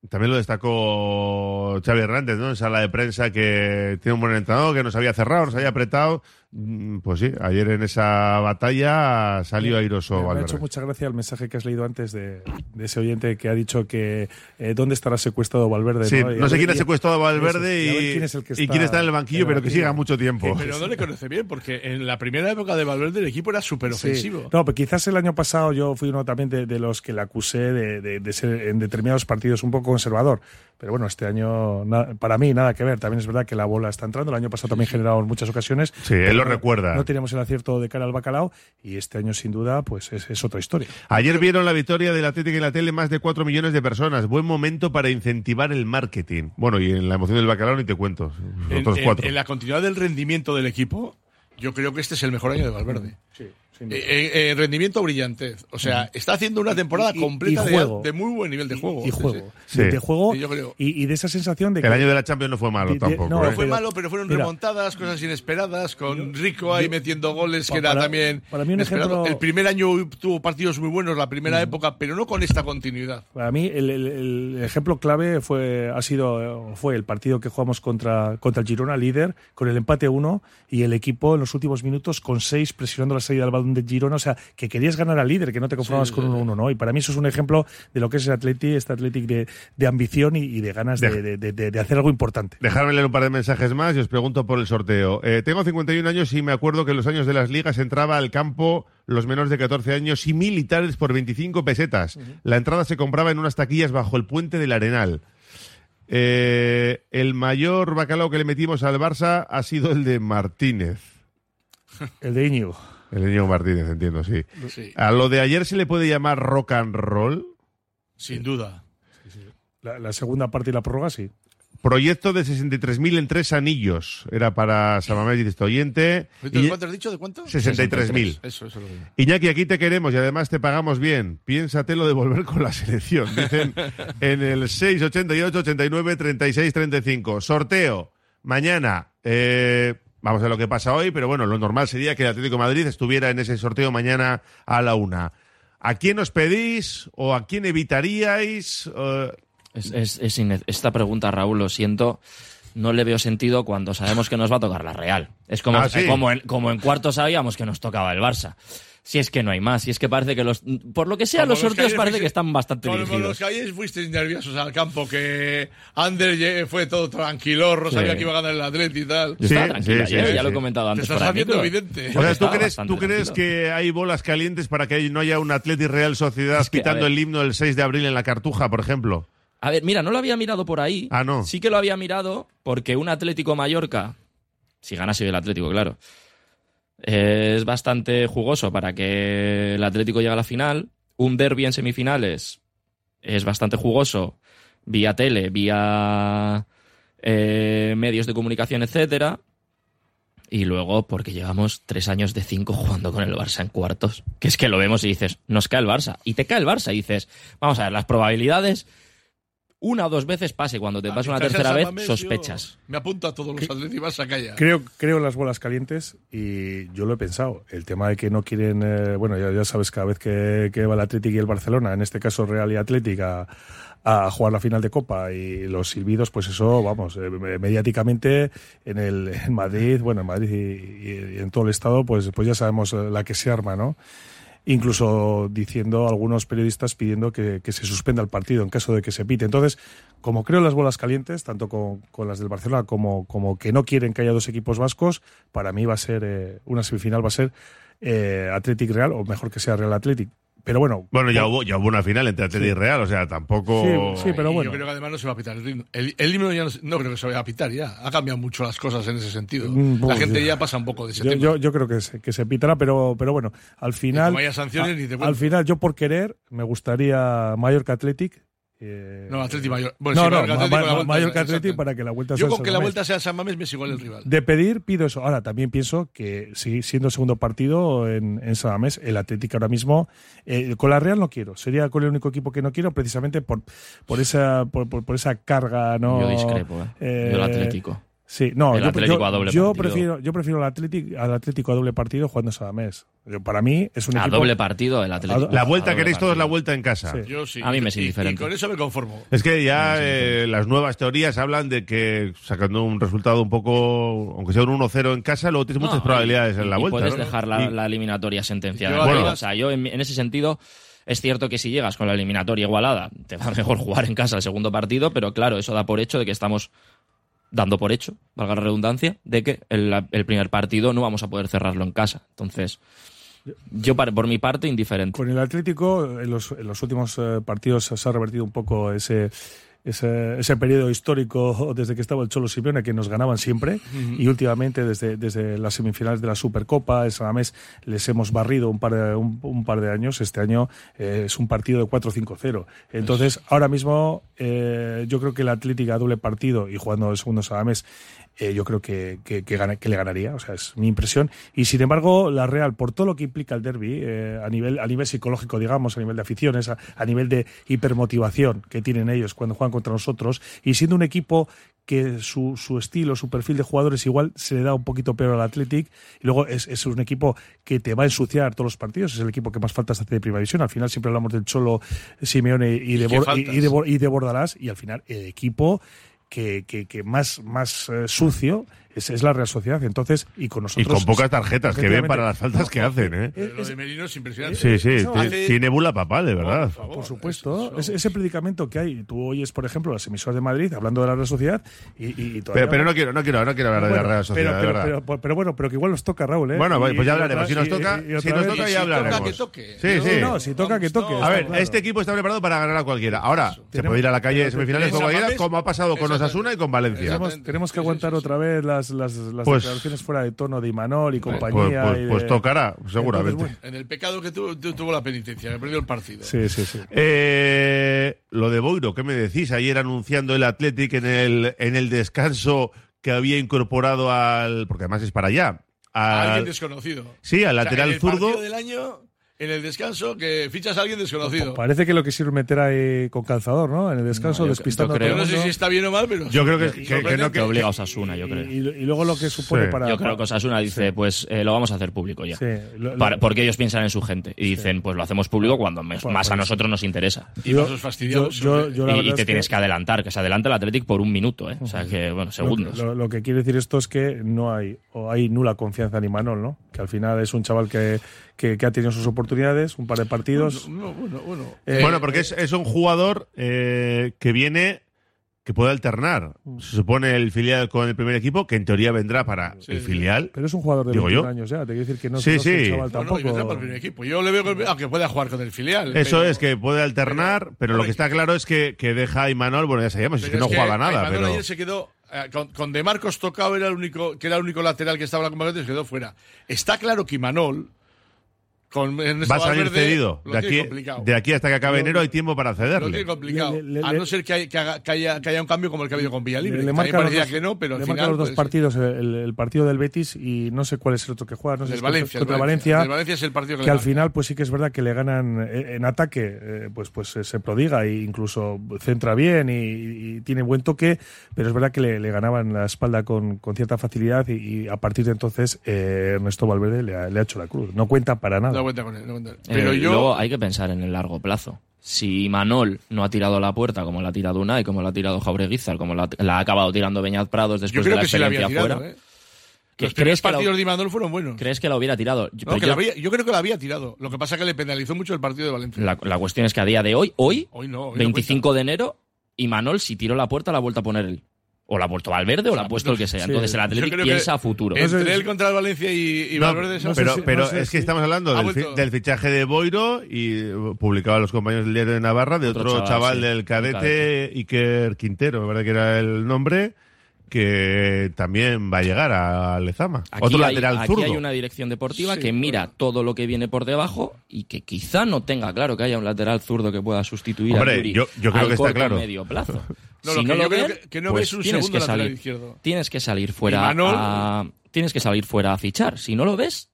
También lo destacó Xavi Hernández, ¿no? En sala de prensa que tiene un buen entrenador, que nos había cerrado, nos había apretado. Mm, Pues sí, ayer en esa batalla salió airoso Me ha Valverde. hecho mucha gracia el mensaje que has leído antes de, de ese oyente que ha dicho que eh, dónde estará secuestrado Valverde. Sí, ¿no? No sé quién ha secuestrado a Valverde y, quién es el que y quién está en el banquillo, pero que siga mucho tiempo. Pero no le conoce bien, porque en la primera época de Valverde el equipo era súper ofensivo. Sí. No, pero quizás el año pasado yo fui uno también de, de los que le acusé de, de- de ser en determinados partidos un poco conservador. Pero bueno, este año na- para mí nada que ver. También es verdad que la bola está entrando. El año pasado también generado en muchas ocasiones. Sí, él lo recuerda. No teníamos el acierto de cara al bacalao y este año sin duda pues es, es otra historia. Ayer vieron la victoria del Atlético en la tele más de 4 millones de personas. Buen momento para incentivar el marketing. Bueno, y en la emoción del bacalao ni te cuento. Los En, otros en- cuatro. en la continuidad del rendimiento del equipo, yo creo que este es el mejor año de Valverde. Eh, eh, eh, rendimiento brillantez. O sea, está haciendo una temporada Y- y- completa y de- juego. De, muy buen nivel de juego. Y juego. sí. De, de juego Sí, yo creo. y, y de esa sensación de que El año de la Champions no fue malo de- de- tampoco. no, ¿eh? No fue pero- malo, pero fueron mira, remontadas, cosas inesperadas, con Rico ahí metiendo goles, que para- era también. para mí un inesperado. ejemplo- El primer año tuvo partidos muy buenos, la primera época, pero no con esta continuidad. Para mí el, el- el ejemplo clave fue ha sido fue el partido que jugamos contra contra el Girona líder con el empate 1 y el equipo en los últimos minutos con 6 presionando la salida del balón de Girona, o sea, que querías ganar al líder, que no te conformabas con 1-1, ¿no? Y para mí eso es un ejemplo de lo que es el Atleti, este Athletic de, de ambición y, y de ganas de, de- hacer algo importante. Dejadme leer un par de mensajes más y os pregunto por el sorteo. Eh, tengo 51 años y me acuerdo que en los años de las ligas entraba al campo los menores de 14 años y militares por 25 pesetas. La entrada se compraba en unas taquillas bajo el puente del Arenal. Eh, el mayor bacalao que le metimos al Barça ha sido el de Martínez. El de Íñigo. El Íñigo Martínez, entiendo, sí. Sí. ¿A lo de ayer se le puede llamar rock and roll? Sin duda. La, la segunda parte y la prórroga sí. Proyecto de 63.000 en tres anillos. Era para Samamés, dice este oyente. ¿De Y- cuánto has dicho? ¿De cuánto? 63.000. Eso, eso lo que- Iñaki, aquí te queremos y además te pagamos bien. Piénsatelo de volver con la selección. Dicen <laughs> en el 688 89 36 35. Sorteo. Mañana. eh, vamos a ver lo que pasa hoy, pero bueno, lo normal sería que el Atlético de Madrid estuviera en ese sorteo mañana a la una. ¿A quién os pedís o a quién evitaríais? Eh, Es, es- es ine- esta pregunta, Raúl, lo siento, no le veo sentido cuando sabemos que nos va a tocar la Real. Es como, Ah, sí. como, en, como en cuarto sabíamos que nos tocaba el Barça. Si es que no hay más, si es que parece que los. Por lo que sea, Como los los sorteos parece fuiste- que están bastante Como los dirigidos. que ayer fuisteis nerviosos al campo, que Ander fue todo tranquilo, Sí. sabía que iba a ganar el Atleti y tal. Estaba Sí, tranquila sí, ayer, sí, ya sí. lo he comentado Te antes. estás fuera de haciendo micro. evidente. o sea, ¿tú crees, ¿tú crees tranquilo. que hay bolas calientes para que no haya un Atleti Real Sociedad Es que, pitando el himno del 6 de abril en la Cartuja, por ejemplo? A ver, mira, no lo había mirado por ahí. Ah, no. Sí que lo había mirado porque un Atlético Mallorca, si ganase el Atlético, claro, es bastante jugoso para que el Atlético llegue a la final. Un derby en semifinales es bastante jugoso vía tele, vía eh, medios de comunicación, etcétera. Y luego, porque llevamos tres años de cinco jugando con el Barça en cuartos. Que es que lo vemos y dices, nos cae el Barça. Y te cae el Barça y dices, vamos a ver, las probabilidades, una o dos veces pase. Cuando te pasa una tercera vez, sospechas. Me apunto a todos los Atleti Barça calla. Creo, creo en las bolas calientes y yo lo he pensado. El tema de que no quieren, eh, bueno, ya, ya sabes, cada vez que, que va el Atlético y el Barcelona, en este caso Real y Atlética, a, jugar la final de Copa y los silbidos, pues eso, vamos, eh, mediáticamente en el en Madrid, bueno, en Madrid y, y- y en todo el estado, pues, pues ya sabemos eh, la que se arma, ¿no? Incluso diciendo algunos periodistas pidiendo que, se suspenda el partido en caso de que se pite. Entonces, como creo las bolas calientes, tanto con, con las del Barcelona como, como que no quieren que haya dos equipos vascos, para mí va a ser eh, una semifinal, va a ser eh, Athletic Real, o mejor que sea Real Athletic. Pero bueno. Bueno, ya hubo, ya hubo una final entre Athletic y Real, o sea, tampoco. Sí, sí, pero Y bueno. Yo creo que además no se va a pitar el himno. El, el himno ya no, creo que se vaya a pitar ya. Ha cambiado mucho las cosas en ese sentido. Mm, La pues, gente yo- ya pasa un poco de ese Yo, tema. yo, yo creo que se, que se pitará, pero, pero bueno, al final. como haya sanciones, a- ni te. Al final, yo por querer, me gustaría Mallorca Athletic. Eh, No, Atleti Mayor. Bueno, no, sí, no, Mallorca Ma- Atleti con Ma-. Athletic para que la vuelta Yo sea con San que la vuelta sea San Mamés me es igual el rival. De pedir, pido eso. Ahora, también pienso que sí, siendo segundo partido en, en San Mamés, el Atlético ahora mismo, eh, con la Real no quiero. Sería con el único equipo que no quiero, precisamente por, por esa por, por- por esa carga, ¿no? Yo discrepo, ¿eh? Yo el Atlético. Sí, no, El yo, Atlético yo- a doble yo partido. prefiero, yo prefiero al Atlético, al Atlético a doble partido jugando. Yo- Para mí es un A equipo. doble partido el Atlético. La vuelta, doble queréis todos la vuelta en casa. Sí. Yo sí. A mí me es y- indiferente. Y con eso me conformo. Es que ya eh, las nuevas teorías hablan de que sacando un resultado un poco, aunque sea un 1-0 en casa, luego tienes muchas probabilidades y- en la y vuelta. puedes ¿no? dejar la, Y- la eliminatoria sentenciada. Yo Bueno. O sea, yo en, en ese sentido es cierto que si llegas con la eliminatoria igualada, te va mejor <laughs> jugar en casa el segundo partido, pero claro, eso da por hecho de que estamos dando por hecho, valga la redundancia, de que el, el primer partido no vamos a poder cerrarlo en casa. Entonces, yo por mi parte indiferente. Con el Atlético, en los, en los últimos eh, partidos se ha revertido un poco ese, ese, ese periodo histórico desde que estaba el Cholo Simeone, que nos ganaban siempre, y últimamente desde, desde las semifinales de la Supercopa, esa mes les hemos barrido un par de, un, un par de años. Este año eh, es un partido de 4-5-0. Entonces, ahora mismo eh, yo creo que el Atlético a doble partido y jugando el segundo Sadamés eh, yo creo que, que, que gana- que le ganaría, o sea, es mi impresión. Y sin embargo, la Real, por todo lo que implica el derby, eh, a, nivel, a nivel psicológico, digamos, a nivel de aficiones, a, a nivel de hipermotivación que tienen ellos cuando juegan contra nosotros, y siendo un equipo que su, su estilo, su perfil de jugadores igual se le da un poquito peor al Athletic, y luego es, es un equipo que te va a ensuciar todos los partidos, es el equipo que más faltas hace de primera división, al final siempre hablamos del Cholo Simeone y de, y, y de, y de Bordalás, y al final el equipo que, que, que más, más eh, sucio es, es la Real Sociedad. Entonces, y con Y nosotros. con pocas tarjetas que ven para las faltas que hacen, ¿eh? Pero lo de Merino es impresionante. Sí, sí, eso ti- hace- tiene bula papal, de verdad. Por favor, Por supuesto, ese, ese predicamento que hay. Tú oyes, por ejemplo, las emisoras de Madrid hablando de la Real Sociedad y, y- y todavía- Pero, pero no quiero, no quiero, no quiero hablar de la Real Sociedad, pero, de pero, verdad. pero- pero bueno, pero que igual nos toca, Raúl. ¿eh? Bueno, Y- pues ya y hablaremos. Si nos y- toca, y si nos toca Y ya si toca, hablaremos. que toque. Sí, sí. No, si toca, que toque. A ver, este equipo está preparado para ganar a cualquiera. Ahora, se puede ir a la calle de semifinales como ha pasado con. Osasuna y con Valencia. Tenemos, tenemos que aguantar otra vez las, las, las Pues- declaraciones fuera de tono de Imanol y Pues, compañía. pues- y de- pues tocará, seguramente. Entonces, En el pecado que tu- tu- tuvo la penitencia, que perdió el partido. Sí, sí, sí. Eh, lo de Boiro, ¿qué me decís? Ayer anunciando el Athletic en el, en el descanso que había incorporado al. Porque además es para allá. A alguien desconocido. sí, al O sea, lateral en el zurdo. partido del año, en el descanso, que fichas a alguien desconocido. Parece que lo quisieron meter ahí con calzador, ¿no? En el descanso, No, yo- despistando yo a todo Yo el no sé si está bien o mal, pero. Yo creo que, que- que no. Que Que, obliga a Osasuna, yo creo. y- y luego lo que supone Sí. para. Yo creo que Osasuna dice, pues eh, lo vamos a hacer público ya. Sí, lo- lo- Para- porque ellos piensan en su gente y dicen, pues lo hacemos público cuando me- Bueno, más a pues- nosotros nos interesa. Y yo- pasos fastidiados. yo- yo- la Y, te es tienes que adelantar, que se adelanta el Athletic por un minuto, ¿eh? O sea que, bueno, segundos. Lo, lo que quiere decir esto es que no hay o hay nula confianza en Imanol, ¿no? Que al final es un chaval que, que, que ha tenido sus oportunidades, un par de partidos. No, bueno, bueno. Eh, bueno, porque es, es un jugador eh, que viene. que puede alternar. Mm. Se supone el filial con el primer equipo, que en teoría vendrá para Sí, el sí. filial. Pero es un jugador de Digo 21 yo. años ya, te quiero decir que no, Sí, no es un sí. chaval y tampoco. vendrá para el primer equipo. Yo le veo, que- aunque pueda jugar con el filial. Eso pero- es, que puede alternar, pero, lo que está claro es que, que deja a Imanol, bueno, ya sabíamos, es que no jugaba nada, Imanol pero... ayer se quedó. eh, Con, con De Marcos tocado era el único, que era el único lateral que estaba en la convocatoria y se quedó fuera. Está claro que Imanol, con Ernesto Va a salir Valverde, cedido. De aquí, complicado. de aquí hasta que acabe enero hay tiempo para Lo tiene cederle. complicado. Le- le- a no ser que, hay- que haga- que haya, que haya un cambio como el que ha habido con Villalibre. Le, que le a mí me marca los parecía dos, que no, pero al le final. marca los dos pues, partidos, el, el partido del Betis y no sé cuál es el otro que juega, no sé del si Valencia. contra el Valencia, El Valencia es el partido que, que le al final pues sí que es verdad que le ganan eh, en ataque, eh, pues pues eh, se prodiga e incluso centra bien y, y tiene buen toque, pero es verdad que le, le ganaban la espalda con, con cierta facilidad y, y a partir de entonces eh, Ernesto Valverde le ha, le ha hecho la cruz. No cuenta para No nada. Cuenta con él. no cuenta. Eh, Pero yo. Luego hay que pensar en el largo plazo. Si Manol no ha tirado a la puerta como la ha tirado Unai, como la ha tirado Jaureguizar, como la, la ha acabado tirando Beñat Prados Yo después creo de la que sí la experiencia había tirado, fuera. ¿eh? ¿Que Los primeros ¿Crees que, la, partidos de Imanol fueron buenos. crees que la hubiera tirado? No, Pero que yo- la había- yo creo que la había tirado. Lo que pasa es que le penalizó mucho el partido de Valencia. la, la cuestión es que a día de hoy, hoy, Hoy no. hoy no 25 de enero, Imanol, si tiró la puerta, la ha vuelto a poner él. O la ha puesto Valverde o la ha puesto el que sea. Entonces el Atlético piensa a futuro. Entre él contra el Valencia y, y No, Valverde no pero si- pero no sé es que estamos hablando Ha del, fi- vuelto. del fichaje de Boiro y eh, publicado a los compañeros del diario de Navarra de Otro otro, chaval, chaval, sí, del cadete, cadete. Iker Quintero, parece que era el nombre, que también va a llegar a Lezama. Aquí, Otro hay, lateral aquí zurdo. hay una dirección deportiva Sí, que mira todo lo que viene por debajo y que quizá no tenga claro que haya un lateral zurdo que pueda sustituir Hombre, a Yuri yo- yo creo al que está claro. medio plazo. <laughs> No, si lo no que lo creo que- que no pues ves un tienes segundo que salir, izquierdo. Tienes que salir fuera Manol- a, tienes que salir fuera a fichar. Si no lo ves,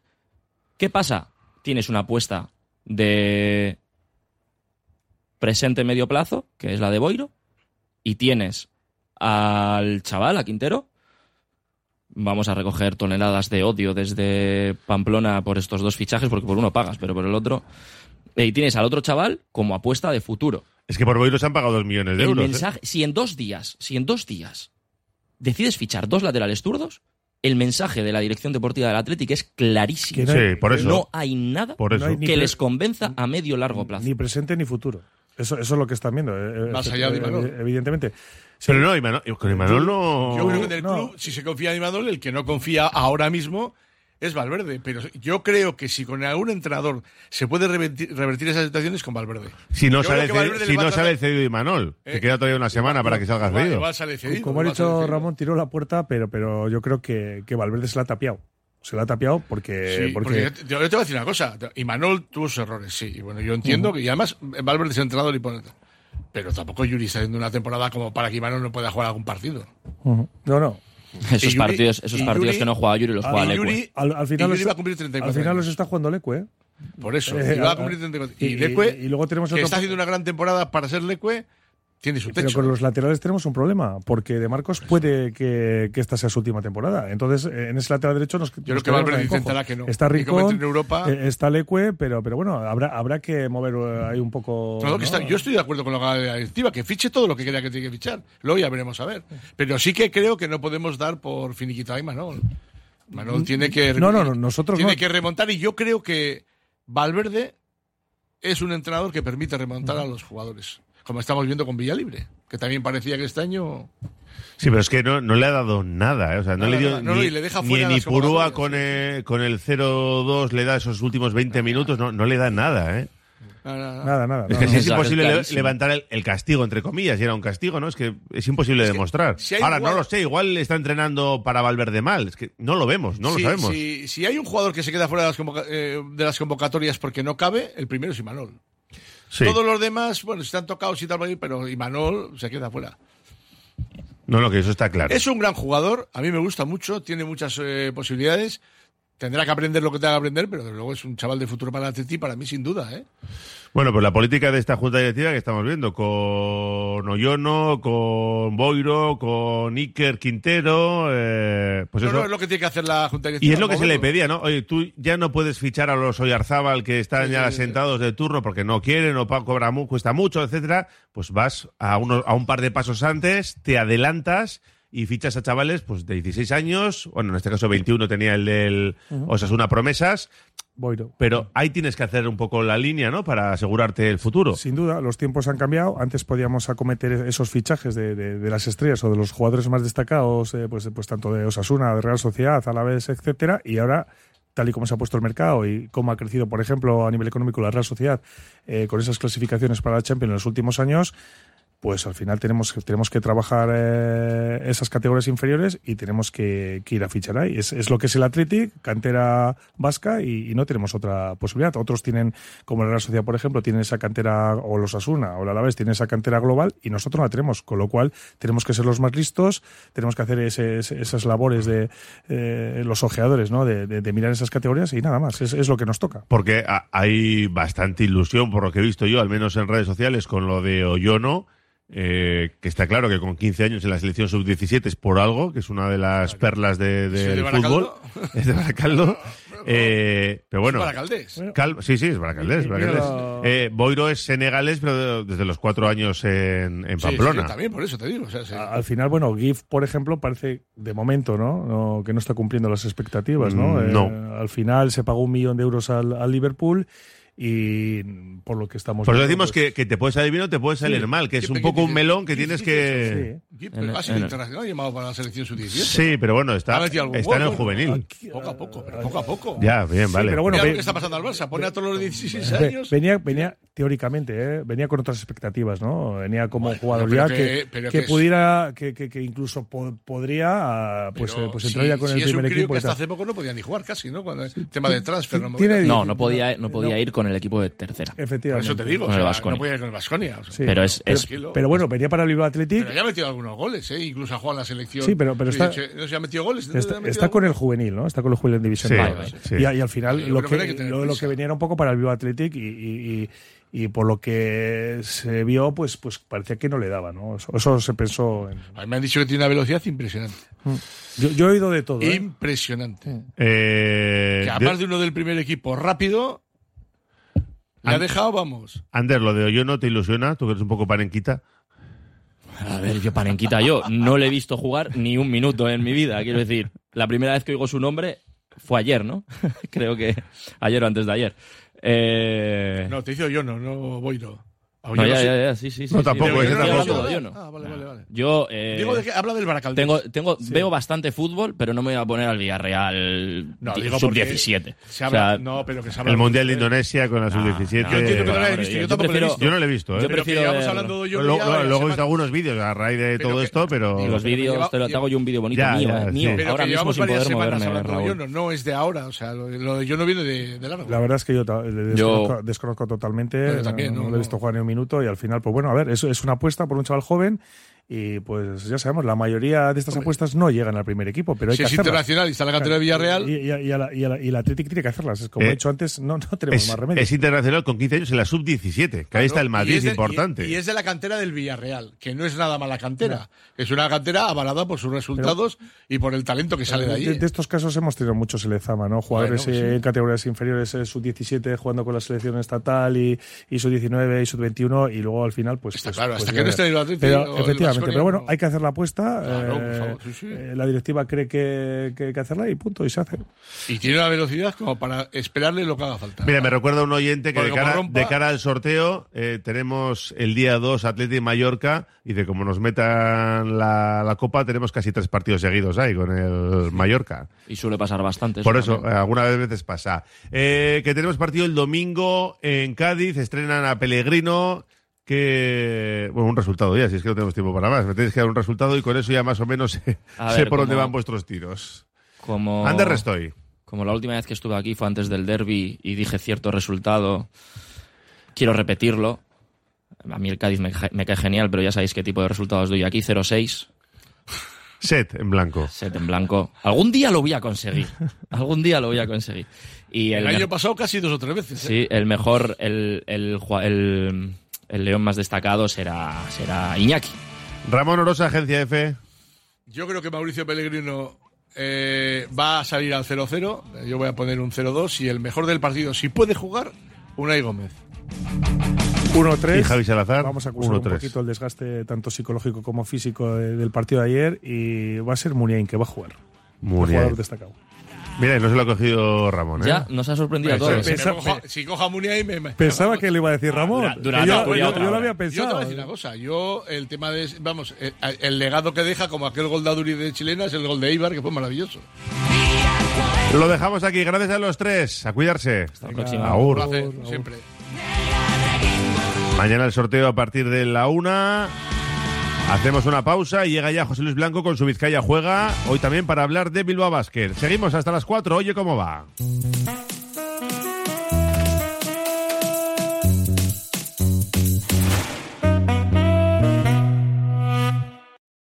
¿qué pasa? Tienes una apuesta de presente medio plazo, que es la de Boiro, y tienes al chaval, a Quintero. Vamos a recoger toneladas de odio desde Pamplona por estos dos fichajes, porque por uno pagas, pero por el otro. Y tienes al otro chaval como apuesta de futuro. Es que por Boiro se han pagado dos millones de El euros. ¿eh? mensaje, si en dos días, si en dos días decides fichar dos laterales zurdos, el mensaje de la dirección deportiva del Atlético es clarísimo. Que no hay- Sí, por eso. No hay nada Por eso. No hay ni que les convenza a medio largo plazo. Ni presente ni futuro. Eso, eso es lo que están viendo. eh, eh, Más eh, allá de Imanol. Evidentemente. Sí. Pero no, Imanol, con Imanol no... Yo creo que en el No. club, si se confía en Imanol, el que no confía ahora mismo es Valverde. Pero yo creo que si con algún entrenador se puede revertir, revertir esas situaciones con Valverde. Si no Yo sale, cedido- si no sale cedido Imanol, Eh, que queda todavía una semana para que salga Igual- cedido. igual sale cedido, Como ha dicho. Ramón, tiró la puerta, pero, pero yo creo que, que Valverde se la ha tapiado. Se la ha tapiado porque. Sí, porque, porque yo te, yo te voy a decir una cosa. Imanol tuvo sus errores, sí. Y bueno, yo entiendo que, y además, Valverde es entrenador y pone. Pero tampoco Yuri está haciendo una temporada como para que Imanol no pueda jugar algún partido. No, no. <laughs> Esos Yuri- partidos, esos partidos Yuri- que no juega Yuri los Ah, juega y Leque. Yuri- Al, al final, y Yuri los, va a cumplir 34 al final años. los está jugando Leque, ¿eh? Por eso. Eh, y va a cumplir 34. Y, y- Leque, y luego tenemos que otro- está haciendo una gran temporada para ser Leque, tiene su Pero techo. con los laterales tenemos un problema, porque De Marcos puede que, que esta sea su última temporada. Entonces, eh, en ese lateral derecho nos Yo nos creo que Valverde intentará que no. Está Rico, en Europa- está Leque, pero, pero bueno, habrá, habrá que mover eh, ahí un poco. No, que ¿no? está- yo estoy de acuerdo con lo que haga la directiva, que fiche todo lo que crea que tiene que fichar. Luego ya veremos a ver. Pero sí que creo que no podemos dar por finiquitado a Imanol. Imanol tiene que, No, no, no, nosotros tiene que remontar y yo creo que Valverde es un entrenador que permite remontar a los jugadores. Como estamos viendo con Villalibre, que también parecía que este año... Sí, pero es que no, no le ha dado nada. ¿eh? O sea, no Nada, le dio nada. No, ni, no, y le deja ni fuera en las Ipurúa convocatorias, con, sí, el, con el 0-2 le da esos últimos 20 minutos. No, no le da nada, ¿eh? Nada, nada. Es no, que no. sí es imposible le- clarísimo. levantar el, el castigo, entre comillas, y era un castigo, ¿no? Es que es imposible demostrar. si Ahora, un no jugador- lo sé, igual está entrenando para Valverde mal. Es que no lo vemos, no si, lo sabemos. Si, si hay un jugador que se queda fuera de las, convoca- eh, de las convocatorias porque no cabe, el primero es Imanol. Sí. Todos los demás, bueno, están tocados y tal, pero Imanol se queda fuera. No, no, que eso está claro. Es un gran jugador, a mí me gusta mucho, tiene muchas eh, posibilidades. Tendrá que aprender lo que tenga que aprender, pero desde luego es un chaval de futuro para el Atleti, para mí sin duda, ¿eh? Bueno, pues la política de esta junta directiva que estamos viendo, con Oyono, con Boiro, con Iker Quintero, eh, pues No, eso. no, es lo que tiene que hacer la Junta Directiva. Y es lo que se le pedía, ¿no? Oye, tú ya no puedes fichar a los Oyarzábal que están Sí, ya sí, sí. sentados de turno porque no quieren o cobra mu- cuesta mucho, etcétera. Pues vas a, uno, a un par de pasos antes, te adelantas y fichas a chavales pues de 16 años, bueno, en este caso 21 tenía el del Osasuna Promesas, Boiro. pero ahí tienes que hacer un poco la línea, ¿no? Para asegurarte el futuro. Sin duda, los tiempos han cambiado. Antes podíamos acometer esos fichajes de, de- de las estrellas o de los jugadores más destacados, eh, pues, pues tanto de Osasuna, de Real Sociedad, Alavés, etcétera, y ahora tal y como se ha puesto el mercado y cómo ha crecido, por ejemplo, a nivel económico la Real Sociedad eh, con esas clasificaciones para la Champions en los últimos años, pues al final tenemos, tenemos que trabajar eh, esas categorías inferiores y tenemos que, ir a fichar ahí. Es, es lo que es el Athletic, cantera vasca y, no tenemos otra posibilidad. Otros tienen, como la Real Sociedad, por ejemplo, tienen esa cantera, o los Asuna o la Alavés, tienen esa cantera global y nosotros no la tenemos. Con lo cual tenemos que ser los más listos, tenemos que hacer esas labores de eh, los ojeadores, ¿no? De, de- mirar esas categorías y nada más. Es, es lo que nos toca. Porque ha- hay bastante ilusión, por lo que he visto yo, al menos en redes sociales, con lo de Oyono, eh, que está claro que con 15 años en la selección sub-17 es por algo, que es una de las perlas de, ¿Es del de fútbol. Baracaldo? <laughs> Es de Baracaldo. <laughs> Eh, pero bueno. Es Baracaldés. Cal- sí, sí, es Baracaldés. Baracaldés. Eh, Boiro es senegalés, pero desde los cuatro años en, en Sí, sí, Pamplona. yo también, por eso te digo. o sea, sí. A- Al final, bueno, GIF, por ejemplo, parece de momento, ¿no? No- que no está cumpliendo las expectativas, ¿no? Mm, Eh, no. al final se pagó un millón de euros al, al Liverpool y por lo que estamos Por eso decimos pues, que, que te puede salir bien o te puede salir Sí. mal, que es ¿Qué- un poco un melón que ¿Qué tienes que... sí. Pero ha sido internacional llamado para la selección sub-17. Sí, pero bueno, está, está en el juvenil. Poco a poco, pero poco a poco. Ya, bien, vale. pero bueno, Mira ve- lo que está pasando al Barça. Pone a todos los 16 Ve- años. Venía, venía teóricamente, ¿eh? venía con otras expectativas, ¿no? Venía como Bueno, jugador pero ya que- que, que que es- pudiera, que, que, que incluso po- podría, ah, pues, Pero eh, pues si- entrar ya con si el primer equipo. que hasta hace poco no podía ni jugar casi, ¿no? Cuando el tema de transfer. No, No, podía, no podía ir con el equipo de tercera. Por Efectivamente. eso te digo. Con o sea, no podía ir con el Vasconia. Sí. Pero es, es- Tranquilo. Pero bueno, venía para el Bilbao Athletic. Pero ya ha metido algunos goles, ¿eh? Incluso ha jugado en la selección. Sí, pero- pero está- No sé si ha metido goles. ¿no? Está, ¿Ha metido está con el juvenil, ¿no? Está con el juvenil en división. Sí, vale. Y, y al final lo que lo, que venía era un poco para el Bilbao Athletic y, y- y- y por lo que se vio, pues, pues parecía que no le daba, ¿no? Eso, eso se pensó. en- A mí me han dicho que tiene una velocidad impresionante. Yo, yo he oído de todo. ¿eh? Impresionante. Eh, Que además de uno del primer equipo rápido, le ha dejado, vamos. Ander, lo de Oyono te ilusiona, tú que eres un poco panenquita. A ver, yo Panenquita, yo no le he visto jugar ni un minuto en mi vida. Quiero decir, la primera vez que oigo su nombre fue ayer, ¿no? <laughs> Creo que ayer o antes de ayer. Eh... No, te dice yo no, no voy no. No, ya, ya, ya, sí, sí. sí, No, sí, tampoco, ese yo no tampoco. de Oyono. Ah, vale, vale, vale. Yo, eh, Digo, de que habla del Baracaldés. tengo, tengo, veo bastante fútbol, pero no me voy a poner al Villarreal No, di- digo porque sub-17. Se habla, O sea, no, pero que se habla El Mundial de Indonesia con la sub-17. no, Yo entiendo que no lo he visto, yo yo tampoco lo he visto. Yo no lo he visto, ¿eh? Yo Pero que prefiero hablando yo Luego, he visto algunos vídeos a raíz de todo que- esto, pero... y los vídeos, te, lo- hago yo un vídeo bonito mío, eh, sí. ahora que mismo llevamos sin varias poder semanas moverme, no es de ahora, o sea, lo, de- lo de yo no viene de, largo. La verdad es que yo Yo- desconozco, totalmente. No, no, le he visto jugar ni un minuto y al final, pues bueno, a ver, eso es una apuesta por un chaval joven y pues ya sabemos, la mayoría de estas apuestas no llegan al primer equipo, pero hay si que es hacerlas. internacional y está la cantera de Villarreal, Y, y, y, a la- y, a la- y el Athletic tiene que hacerlas. Es como Eh, he dicho antes, no, no tenemos Es, más remedio. es internacional con 15 años en la sub-17, que ahí está el. Madrid, Y es de- importante. Y, y es de la cantera del Villarreal, que no es nada mala cantera. Es una cantera avalada por sus resultados y por el talento que sale de allí. De, de estos casos hemos tenido muchos en Lezama, ¿no? Jugadores Bueno, eh, sí. en categorías inferiores, eh, sub-17 jugando con la selección estatal y, y sub-19 y sub-21 y luego al final, pues. Está pues- claro, pues hasta que no esté en el Atleti Pero, o el efectivamente, Pero bueno, no. hay que hacer la apuesta. Claro, por eh, favor, sí, sí. eh, la directiva cree que, que hay que hacerla y punto, y se hace. Y tiene una velocidad como para esperarle lo que haga falta. Mira, me recuerda un oyente que de cara, rompa- de cara al sorteo eh, tenemos el día 2 Atleti y Mallorca y de como nos metan la, la copa tenemos casi tres partidos seguidos ahí con el Mallorca. Y suele pasar bastante. Por eso, también. algunas veces pasa. Eh, que tenemos partido el domingo en Cádiz, estrenan a Pellegrino, que... Bueno, un resultado ya, si es que no tenemos tiempo para más. Me tenéis que dar un resultado y con eso ya más o menos <laughs> sé, por dónde van vuestros tiros. Como, Ander Restoy. como la última vez que estuve aquí fue antes del derby y dije cierto resultado, quiero repetirlo. A mí el Cádiz me, me cae genial, pero ya sabéis qué tipo de resultados doy aquí. 0-6, <laughs> Set en blanco. set en blanco. Algún día lo voy a conseguir. <laughs> Algún día lo voy a conseguir. Y el el, año pasado casi dos o tres veces. ¿eh? sí, el mejor, el, el, jua- el, el león más destacado será, será Iñaki. Ramón Orosa, Agencia F. Yo creo que Mauricio Pellegrino eh, va a salir al 0-0. Yo voy a poner un 0-2 y el mejor del partido, si puede jugar, Unai Gómez. 1-3. Y Javi Salazar, Vamos a acusar un 1-3. poquito el desgaste tanto psicológico como físico de- del partido de ayer y va a ser Muniain que va a jugar. Muy jugador destacado. Mira, y no se lo ha cogido Ramón, ¿eh? Ya, nos ha sorprendido a todos. me coja, si coja Muniain, me, me- Pensaba que le iba a decir Ramón. Dura- yo, dura yo- otra yo lo hora. había Yo te voy pensado. a decir una cosa. Yo, el tema de. Vamos, eh, el, legado que deja, como aquel gol de Aduri de Chilena, es el gol de Eibar, que fue maravilloso. Lo dejamos aquí. Gracias a los tres. A cuidarse. Hasta la próxima. Agur. Lo hace siempre. Mañana el sorteo a partir de la una. Hacemos una pausa y llega ya José Luis Blanco con su Vizcaya Juega. Hoy también para hablar de Bilbao Basket. Seguimos hasta las 4. Oye, ¿cómo va?